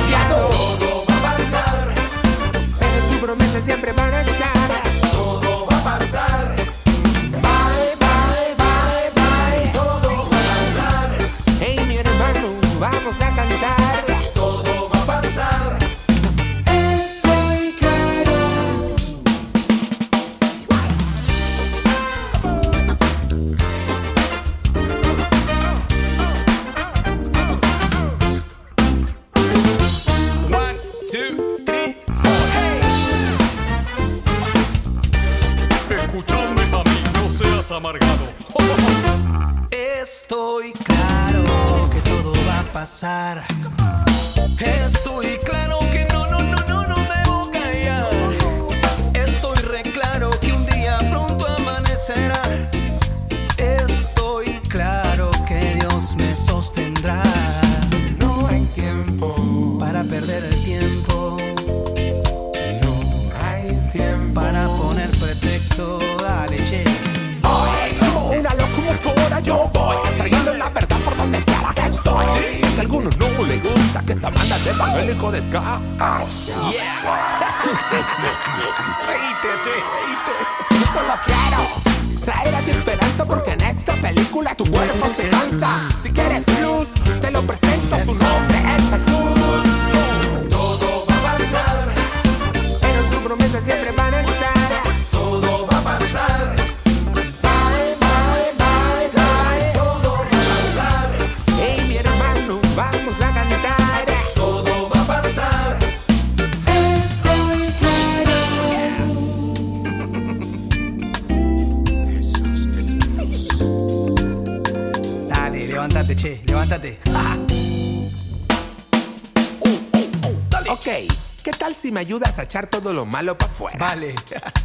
todo lo malo para afuera? Vale.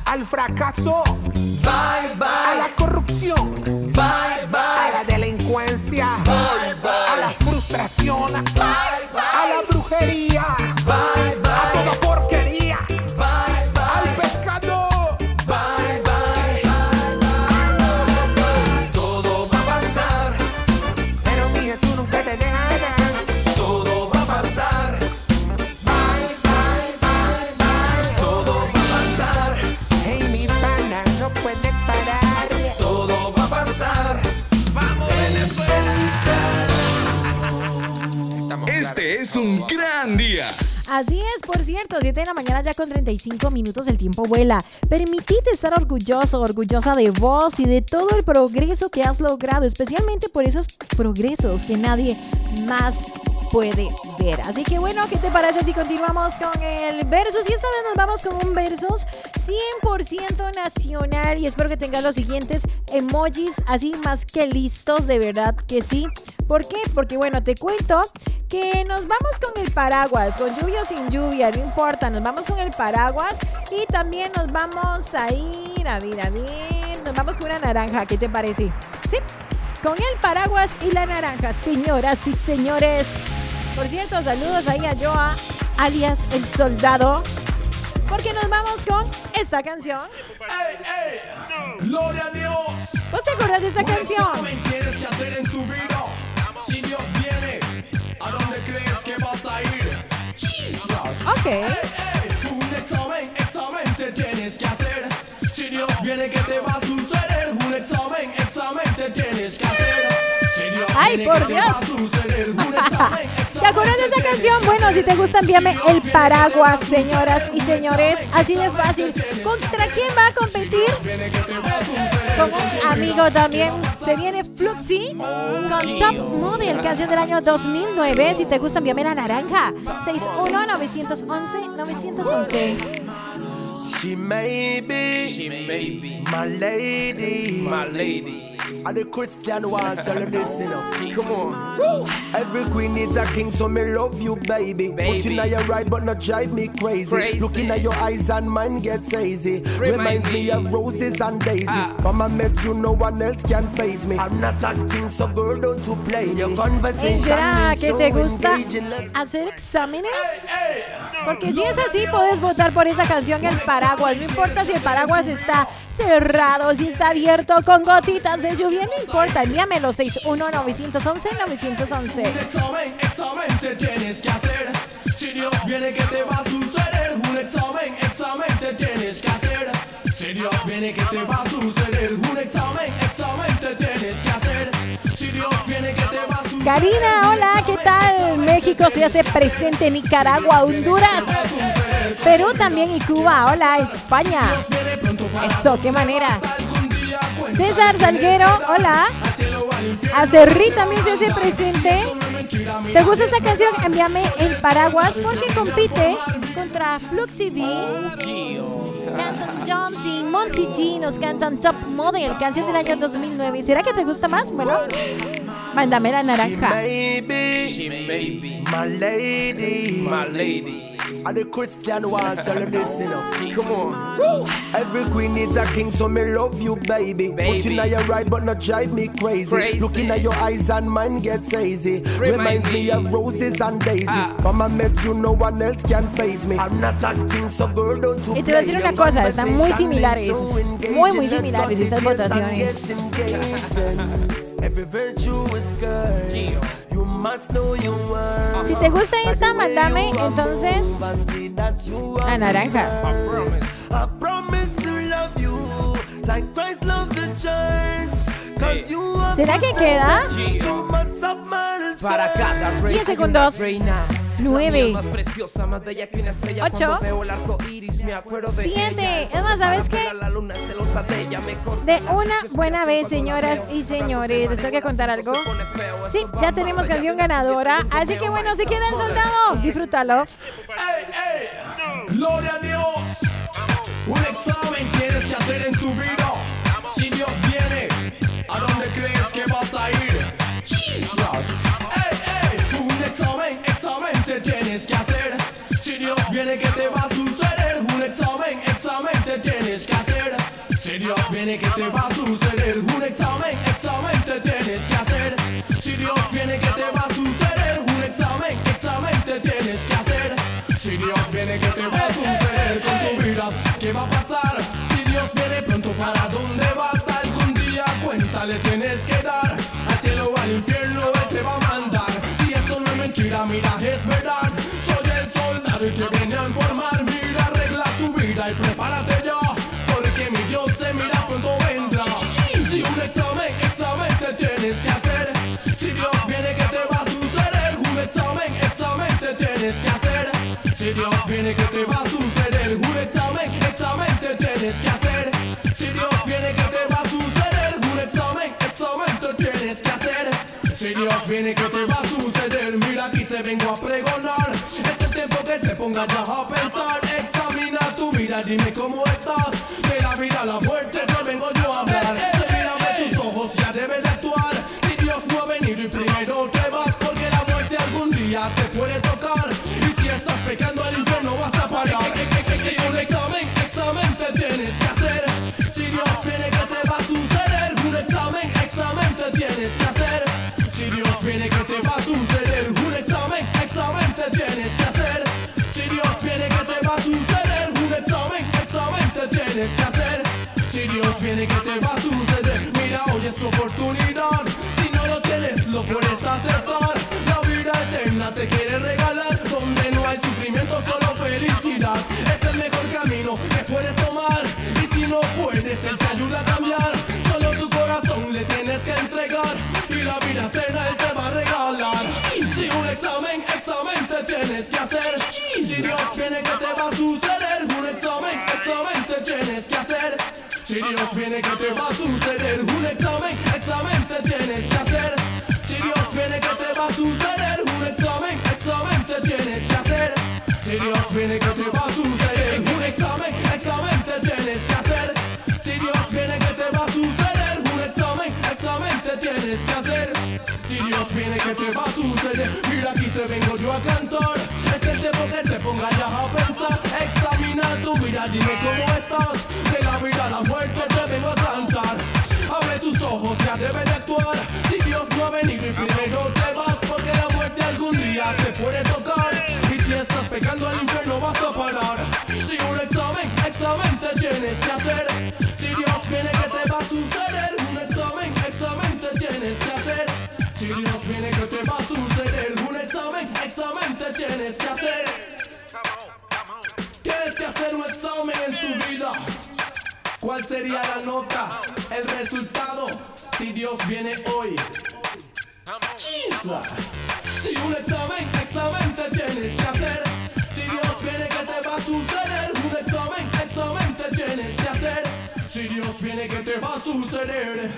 Al fracaso. Un gran día. Así es, por cierto, 7 de la mañana ya con 35 minutos el tiempo vuela. Permitite estar orgulloso, orgullosa de vos y de todo el progreso que has logrado, especialmente por esos progresos que nadie más puede ver. Así que bueno, ¿qué te parece si continuamos con el versus? Y esta vez nos vamos con un versus 100% nacional y espero que tengas los siguientes emojis así más que listos, de verdad que sí. ¿Por qué? Porque bueno, te cuento que nos vamos con el paraguas, con lluvia o sin lluvia, no importa, nos vamos con el paraguas y también nos vamos a ir, a ver, a ver, nos vamos con una naranja, ¿qué te parece? ¿Sí? Con el paraguas y la naranja, señoras y señores. Por cierto, saludos ahí a Joa, alias el soldado, porque nos vamos con esta canción. Gloria a Dios. ¿Vos te acuerdas de esta canción? tienes que hacer en tu vida. Si Dios viene, ¿a dónde crees que vas a ir? Jesus. Ok. Ey, ey, un examen, examen te tienes que hacer. Viene, ¿qué te va a suceder? Un examen, examen te tienes que hacer. Ay, por ¿qué te va a Dios. suceder? Un <laughs> examen, ¿Te acuerdas de esta canción? Bueno, si te gusta, envíame el paraguas, señoras y señores. Así de fácil. ¿Contra quién va a competir? Con un amigo también. Se viene Fluxy con Top Model, canción del año 2009. Si te gusta, envíame la naranja. 61-911-911. She may be, She may be my lady, my lady. And the Christian wants <laughs> tell her this, you know. Come on. Every queen needs a king, so me love you, baby. Put you in your right, but not drive me crazy. Crazy. Looking at your eyes and mine gets hazy. Reminds me of roses and daisies. From I met you, no one else can face me. I'm not acting, so girl, don't you play me. Your conversation ¿Será is que so te gusta engaging. Hacer exámenes? Porque si es así, puedes votar por esa canción El Paraguas. No importa si el paraguas está cerrado, si está abierto con gotitas de lluvia, no importa. Envíamelo 61911-911. examen, examen te tienes que hacer. Si Dios viene, ¿qué te va a suceder? Un examen, examen te tienes que hacer. Si Dios viene, ¿qué te va a suceder? Un examen, examen te tienes que hacer. Si Dios viene, ¿qué te va a suceder? Karina, hola, ¿qué tal? México se hace presente, Nicaragua, Honduras, Perú también y Cuba. Hola, España. Eso, qué manera. César Salguero, hola. Acerrí también se hace presente. ¿Te gusta esta canción? Envíame el paraguas porque compite contra Fluxy B. Canton Jones y Monty G nos cantan Top Model, canción del año 2009. ¿Será que te gusta más? Bueno, mándame la naranja. Baby, baby, my lady, my lady. And the Christian wants tell her this, you know. <laughs> Come on. Every queen needs a king, so me love you, baby. Put you in your right, but not drive me crazy. Crazy. Looking at your eyes and mine gets hazy. Reminds me of roses and daisies. Ah. From I met you, no one else can face me. I'm not acting, so girl, don't you Y te voy a decir una cosa, están muy similares, muy, muy similares estas it yes and votaciones. Every virtue is good. You must know you are. Si te gusta esta, mándame entonces la naranja. I promise to love you like Christ loved the church. Cause you are ¿Será que queda? too much of my Para cada rey 10 hay segundos. Una reina. Nueve. La mía más preciosa, más bella que una estrella. Ocho. Cuando veo el arco iris, me acuerdo de Siete. ella. Es más, ¿sabes qué? De una buena vez, señoras y señores, les tengo que contar algo. Sí, ya tenemos canción ganadora, así que bueno, se queda el soldado. Disfrútalo. Gloria a Dios. Un examen tienes que hacer en tu vida. Si Dios viene, ¿a dónde crees que vas a ir? Si Dios viene, ¿qué te va Viene, ¿qué te va a suceder? Mira, aquí te vengo a pregonar. Es el tiempo que te pongas a pensar. Examina tu vida, dime cómo estás. De la vida a la muerte viene, ¿qué te va a suceder? Mira, hoy es tu oportunidad. Si no lo tienes, lo puedes aceptar. La vida eterna te quiere regalar. Donde no hay sufrimiento, solo felicidad. Es el mejor camino que puedes tomar. Y si no puedes, Él te ayuda a cambiar. Solo tu corazón le tienes que entregar. Y la vida eterna Él te va a regalar. Si un examen, examen te tienes que hacer. Si Dios viene, ¿qué te va a suceder? Viene, ¿qué te va a suceder? Un examen, examen te tienes que hacer. Si Dios viene, ¿qué te va a suceder? Un examen, examen te tienes que hacer. Si Dios viene, ¿qué te va a suceder? Un examen, examen te tienes que hacer. Si Dios viene, ¿qué te va a suceder? Un examen, examen viene que te va a suceder. Mira aquí te vengo yo a cantar. Es el tiempo que te ponga ya a pensar. Examina tu vida, dime cómo estás. De la vida a la muerte te vengo a cantar. Abre tus ojos, ya debes de actuar. Si Dios no ha venido y primero te vas, porque la muerte algún día te puede tocar. Y si estás pecando al infierno vas a parar. Si un examen, examen te tienes que hacer. Si Dios viene que te va a suceder. Un examen, examen te tienes que hacer. Si Dios viene que te va a suceder. Un examen, examen te tienes que hacer. ¿Cuál sería la nota? El resultado. Si Dios viene hoy. Jesus. Si un examen, examen te tienes que hacer. Si Dios viene que te va a suceder. Un examen, examen te tienes que hacer. Si Dios viene que te va a suceder.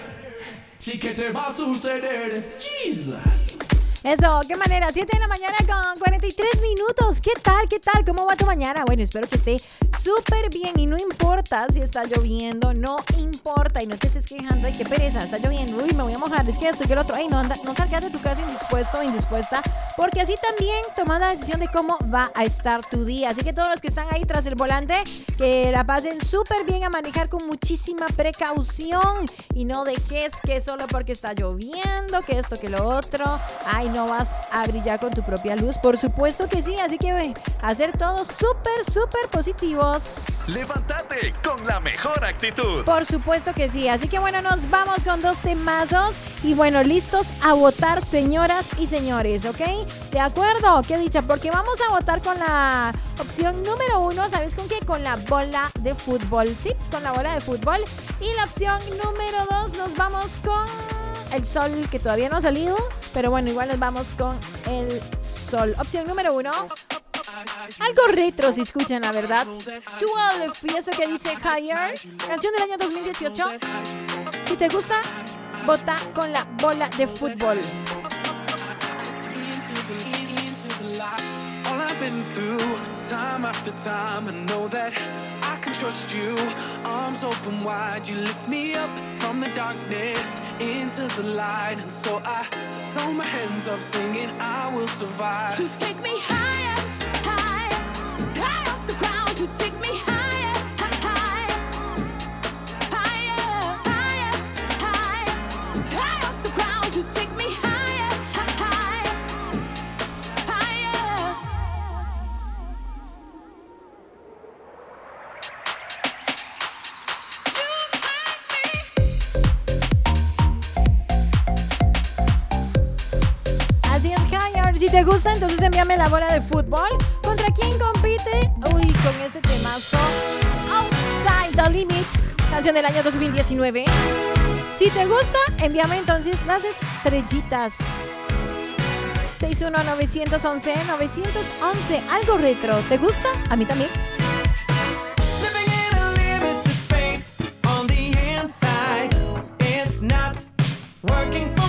Sí que te va a suceder. Jesus. Eso, qué manera. 7 de la mañana con 43 minutos. ¿Qué tal? ¿Qué tal? ¿Cómo va tu mañana? Bueno, espero que esté súper bien y no importa si está lloviendo, no importa y no te estés quejando. Ay, qué pereza, está lloviendo. Uy, me voy a mojar. Es que esto que el otro. Ay, no, anda, no salgas de tu casa indispuesto o indispuesta porque así también tomas la decisión de cómo va a estar tu día. Así que todos los que están ahí tras el volante, que la pasen súper bien a manejar con muchísima precaución y no dejes que solo porque está lloviendo, que esto, que lo otro. Ay, no vas a brillar con tu propia luz. Por supuesto que sí, así que ve, hacer todo súper, súper positivos. Levántate con la mejor actitud. Por supuesto que sí, así que bueno, nos vamos con dos temazos y bueno, listos a votar, señoras y señores, ¿ok? ¿De acuerdo? ¿Qué dicha? Porque vamos a votar con la opción número uno, ¿sabes con qué? Con la bola de fútbol, ¿sí? Con la bola de fútbol. Y la opción número dos, nos vamos con el sol que todavía no ha salido, pero bueno, igual nos vamos con el sol. Opción número uno. Algo retro si escuchan la verdad. Dual y eso que dice Higher, canción del año 2018. Si te gusta, vota con la bola de fútbol. Trust you. Arms open wide, you lift me up from the darkness into the light. And so I throw my hands up, singing, I will survive. To take me higher, higher, high off the ground. To take me higher, te gusta, entonces envíame la bola de fútbol. ¿Contra quién compite? Uy, con este temazo. Outside the Limit. Canción del año 2019. Si te gusta, envíame entonces las estrellitas. 61911 911 algo retro. ¿Te gusta? A mí también. Living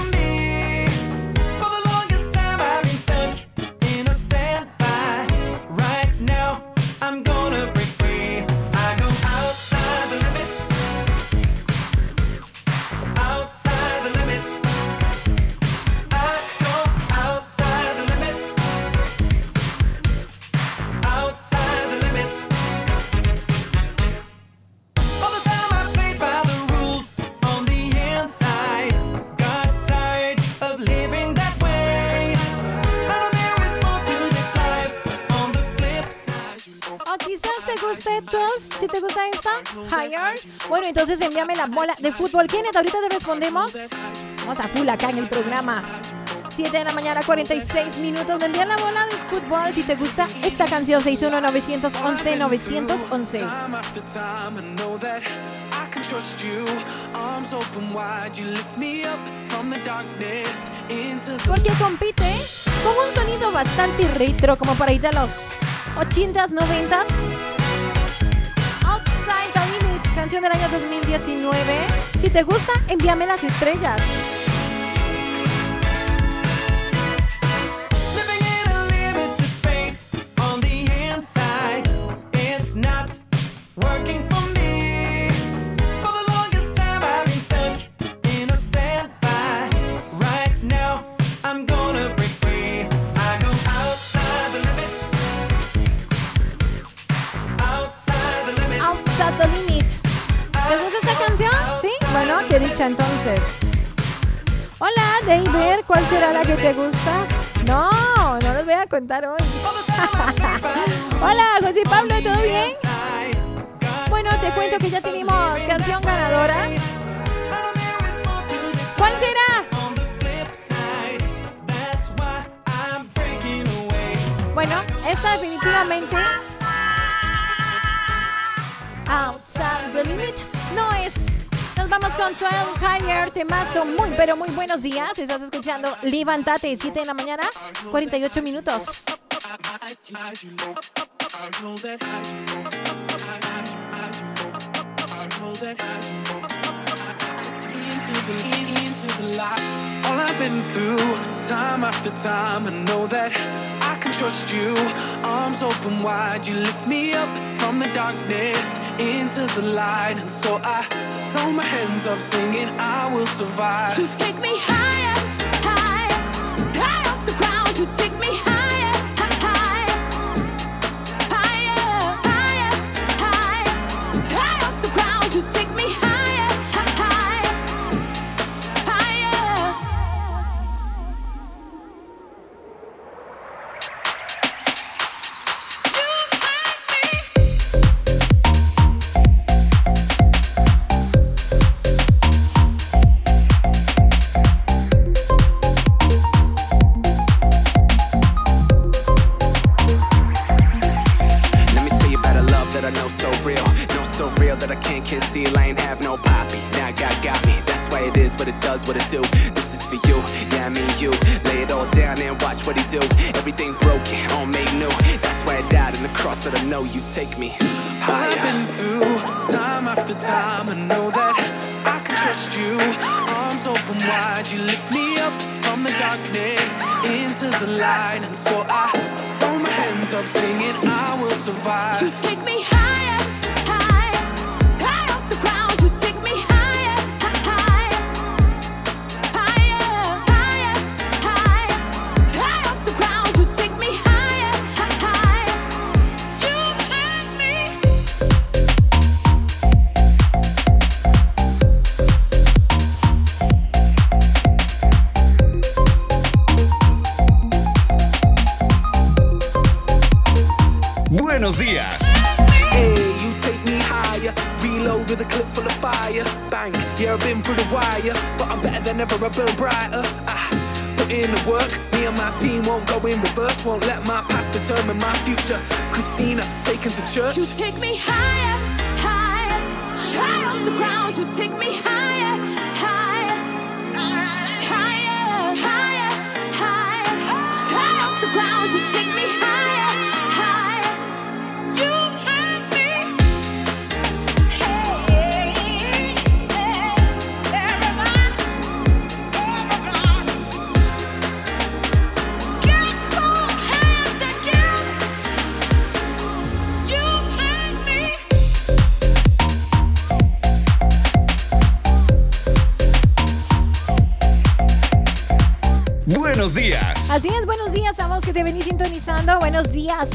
12, si te gusta esta, Higher. Bueno, entonces envíame la bola de fútbol. Kenneth, ahorita te respondemos. Vamos a full acá en el programa. 7 de la mañana, 46 minutos. Me envían la bola de fútbol si te gusta esta canción. 61911 911 Time after time, I know that I can trust you. Arms open wide, you lift me up from the darkness into the Porque compite con un sonido bastante retro, como por ahí de los 80s, 90s. Del año 2019. Si te gusta, envíame las estrellas. Entonces. Hola, David, ¿cuál será la que te gusta? No, no los voy a contar hoy. <laughs> Hola, José Pablo, ¿todo bien? Bueno, te cuento que ya tenemos canción ganadora. ¿Cuál será? Bueno, esta definitivamente Outside the Limit no es. Vamos con 12 Higher, temazo muy, pero muy buenos días. Estás escuchando Levántate, 7 de la mañana, 48 minutos. All I've been through, time after time, I know that trust you. Arms open wide, you lift me up from the darkness into the light, and so I throw my hands up, singing, I will survive. You take me higher, higher, high off the ground. You take me higher, higher, does, what it do. This is for you. Yeah, I mean you. Lay it all down and watch what he do. Everything broken, all made new. That's why I died in the cross that I know you take me All I've been through, time after time, I know that I can trust you. Arms open wide, you lift me up from the darkness into the light, and so I throw my hands up, singing, I will survive. You take me higher, I've been through the wire. But I'm better than ever, I burn brighter. Ah, put in the work. Me and my team won't go in reverse. Won't let my past determine my future. Christina, taken to church. You take me higher, higher, high off the ground. You take me higher, higher, Así es, buenos días a vos que te venís sintonizando. Buenos días.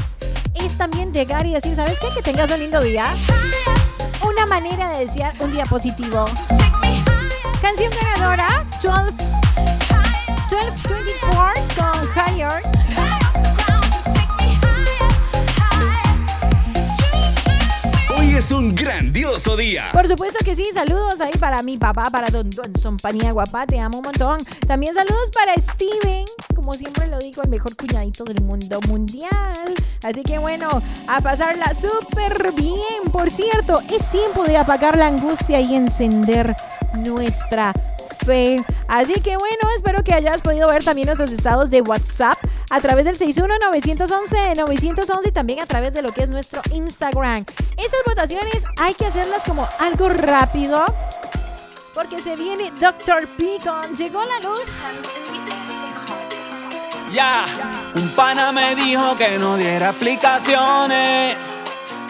Es también llegar y decir, ¿sabes qué? Que tengas un lindo día. Una manera de desear un día positivo. Canción ganadora, 12, 1224 con Higher. Hoy es un grandioso día. Por supuesto que sí, saludos ahí para mi papá, para Don Donson Paniagua, papá, te amo un montón. También saludos para Steven, como siempre lo digo, el mejor cuñadito del mundo mundial. Así que bueno, a pasarla súper bien. Por cierto, es tiempo de apagar la angustia y encender nuestra fe. Así que bueno, espero que hayas podido ver también nuestros estados de WhatsApp a través del 61-911-911 y también a través de lo que es nuestro Instagram. Estas votaciones hay que hacerlas como algo rápido porque se viene Dr. P con Llegó la luz. Ya, un pana me dijo que no diera explicaciones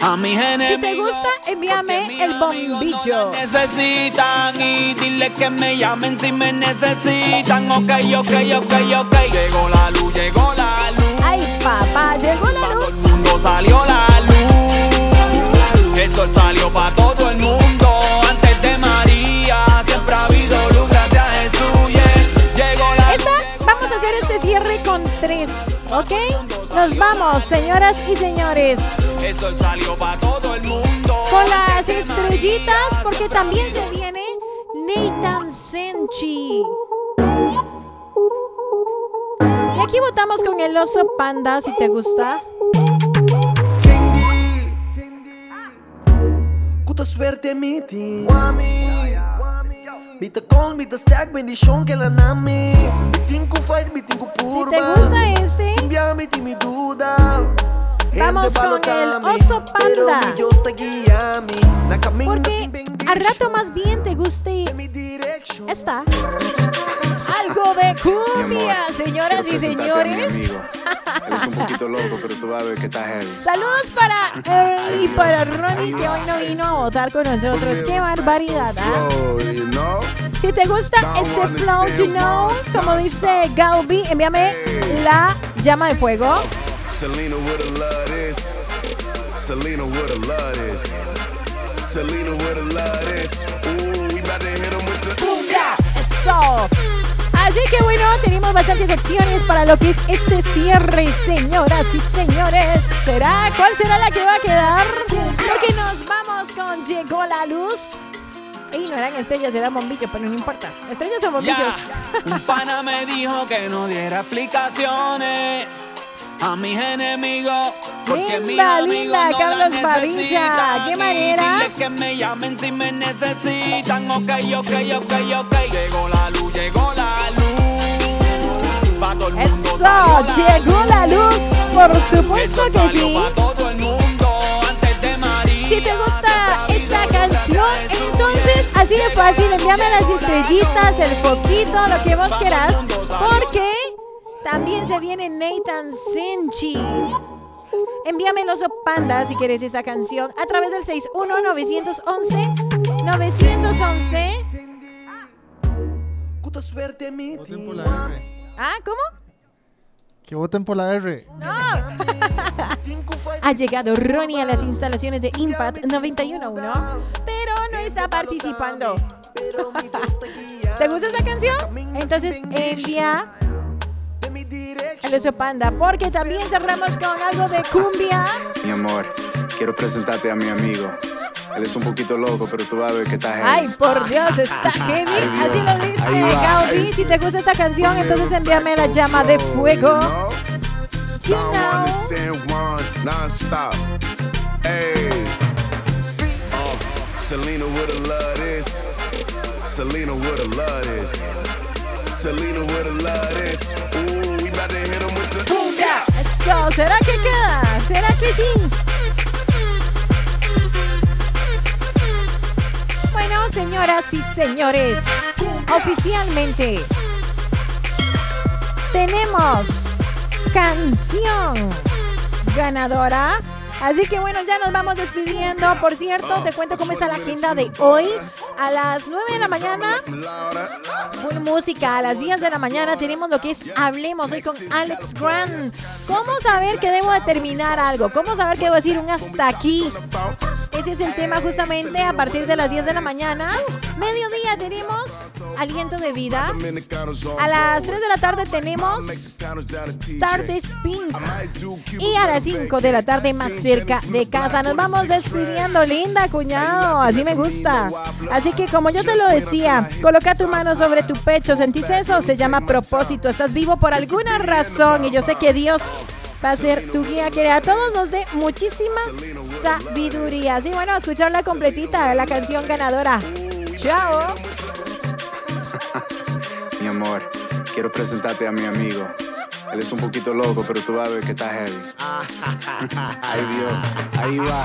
a mis Si enemigos. te gusta, envíame el bombillo. necesitan y dile que me llamen si me necesitan. Ok, ok, ok, ok. Llegó la luz, llegó la luz. Ay, papá, llegó la luz. mundo salió la luz. El sol salió para ¿Ok? Nos vamos, señoras y señores. El sol salió para todo el mundo. Con las estrellitas, porque también se viene Nathan Senchi. Y aquí votamos con el oso panda, si te gusta. Goede suerte miti Wami Mita con, mita stack, bendición que la nami Biting fight, biting purba te gusta este, Cumbia, miti mi duda Vamos con el oso panda. Porque al rato más bien te guste esta. Algo de cumbia, señoras y señores. Él es un <laughs> poquito loco, pero tú vas a ver que está heavy. Saludos para Earl y para Ronnie que hoy no vino a votar con nosotros. Qué barbaridad, ¿ah? Si te gusta este flow, you know, como dice Galby, envíame la llama de fuego. Selena loved this. Selena would have loved this. Selena would have loved this. Ooh, we about to hit 'em with the Eso. Así que bueno, tenemos bastantes opciones para lo que es este cierre, señoras y señores. ¿Será? ¿Cuál será la que va a quedar? Porque nos vamos con Llegó la Luz. Y no eran estrellas, eran bombillos, pero no importa. Estrellas o bombillos. Ya, un pana me dijo que no diera explicaciones a mis enemigos. Porque Linda, linda, no Carlos la Padilla. ¿Qué manera? que me llamen si me necesitan. Ok, ok, ok, ok. Llegó la luz, llegó la luz. Pa' todo el mundo Eso, salió la llegó la luz, por supuesto que sí. pa' todo el mundo antes de María. Si te gusta esta canción, entonces así de fácil, envíame las estrellitas, el foquito, lo que vos quieras, porque también se viene Nathan Senchi. Envíame los panda si quieres esa canción a través del 61 911 911. Goede suerte miti Ah, ¿cómo? Que voten por la R. <laughs> Ha llegado Ronnie a las instalaciones de Impact 91.1, pero no está participando. ¿Te gusta esa canción? Entonces envía el oso panda, porque también cerramos con algo de cumbia. Mi amor, quiero presentarte a mi amigo. Él es un poquito loco, pero tú vas a ver que está heavy. Ay, por Dios, está heavy. Ay, Dios. Así lo dice. Gaudi. Si te gusta esta canción, entonces envíame la llama de fuego. You know. Uh, Selena would have loved this. Selena would have loved this. Selena would have loved this. Ooh, we about to hit 'em with the Eso, ¿será que queda? ¿Será que sí? Bueno, señoras y señores, oficialmente tenemos canción ganadora. Así que bueno, ya nos vamos despidiendo. Por cierto, te cuento cómo está la agenda de hoy. A las 9 de la mañana, buena música. A las 10 de la mañana tenemos lo que es Hablemos hoy con Alex Grant. ¿Cómo saber que debo determinar algo? ¿Cómo saber que debo decir un hasta aquí? Ese es el tema justamente a partir de las 10 de la mañana. Mediodía tenemos Aliento de Vida. A las 3 de la tarde tenemos Tardes Pink. Y a las 5 de la tarde más cerca de casa. Nos vamos despidiendo, linda cuñado. Así me gusta. Así que como yo te lo decía, coloca tu mano sobre tu pecho. ¿Sentís eso? Se llama propósito. Estás vivo por alguna razón y yo sé que Dios va a ser tu guía. Que a todos nos dé muchísima sabiduría. Así bueno, escuchar la completita, la canción ganadora. Chao. Mi amor, quiero presentarte a mi amigo. Él es un poquito loco, pero tú vas a ver que está heavy. <laughs> Ay Dios, ahí va.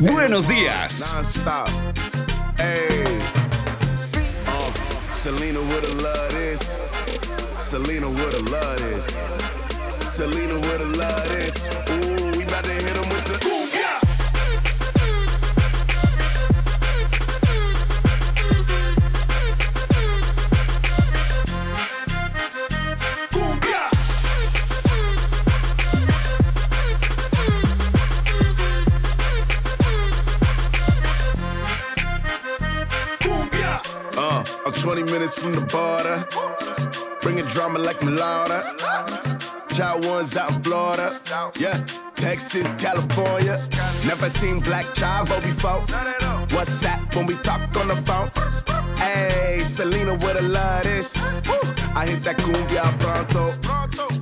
Buenos días. Hey. Uh, Selena would have loved this. Selena would have loved this. Selena would have loved this. Ooh, 20 minutes from the border. Bringing drama like I'm. Child ones out in Florida. Yeah, Texas, California. Never seen Black Chavo before. What's that when we talk on the phone? Hey, Selena, what a lot is. I hit that cumbia pronto.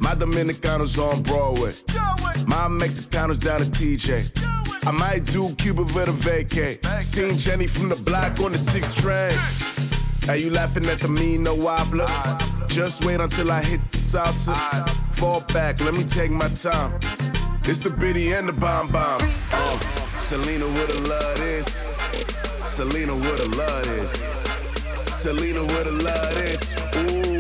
My Dominicanos on Broadway. My Mexicanos down to TJ. I might do Cuba with a vacay. Seen Jenny from the block on the sixth train. Are you laughing at the mean no wobbler? Just wait until I hit the salsa. Fall back, let me take my time. It's the biddy and the bomb bomb. Uh, Selena with a love this. Selena with a love this. Selena with a love this. Ooh,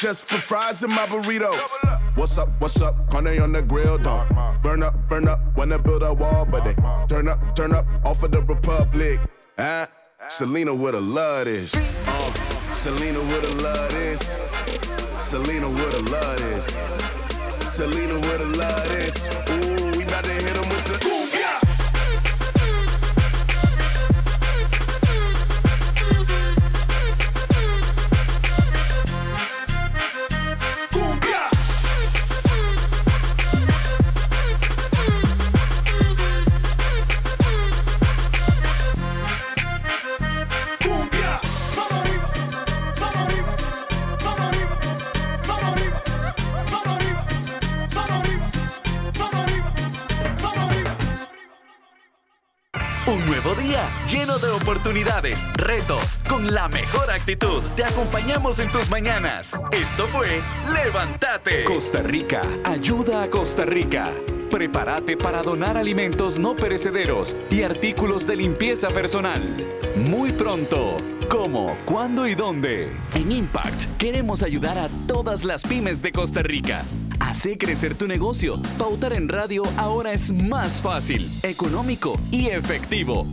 just put fries in my burrito. What's up, what's up? Honey on the grill, don't burn up, burn up. Wanna build a wall, but they turn up, turn up off of the Republic. Ah, Selena with a love this. Uh, Selena with a love this. Selena with a love this. Selena with a love this. Ooh, día lleno de oportunidades, retos, con la mejor actitud. Te acompañamos en tus mañanas. Esto fue Levántate. Costa Rica, ayuda a Costa Rica. Prepárate para donar alimentos no perecederos y artículos de limpieza personal. Muy pronto. ¿Cómo? ¿Cuándo y dónde? En Impact queremos ayudar a todas las pymes de Costa Rica. Hace crecer tu negocio. Pautar en radio ahora es más fácil, económico y efectivo.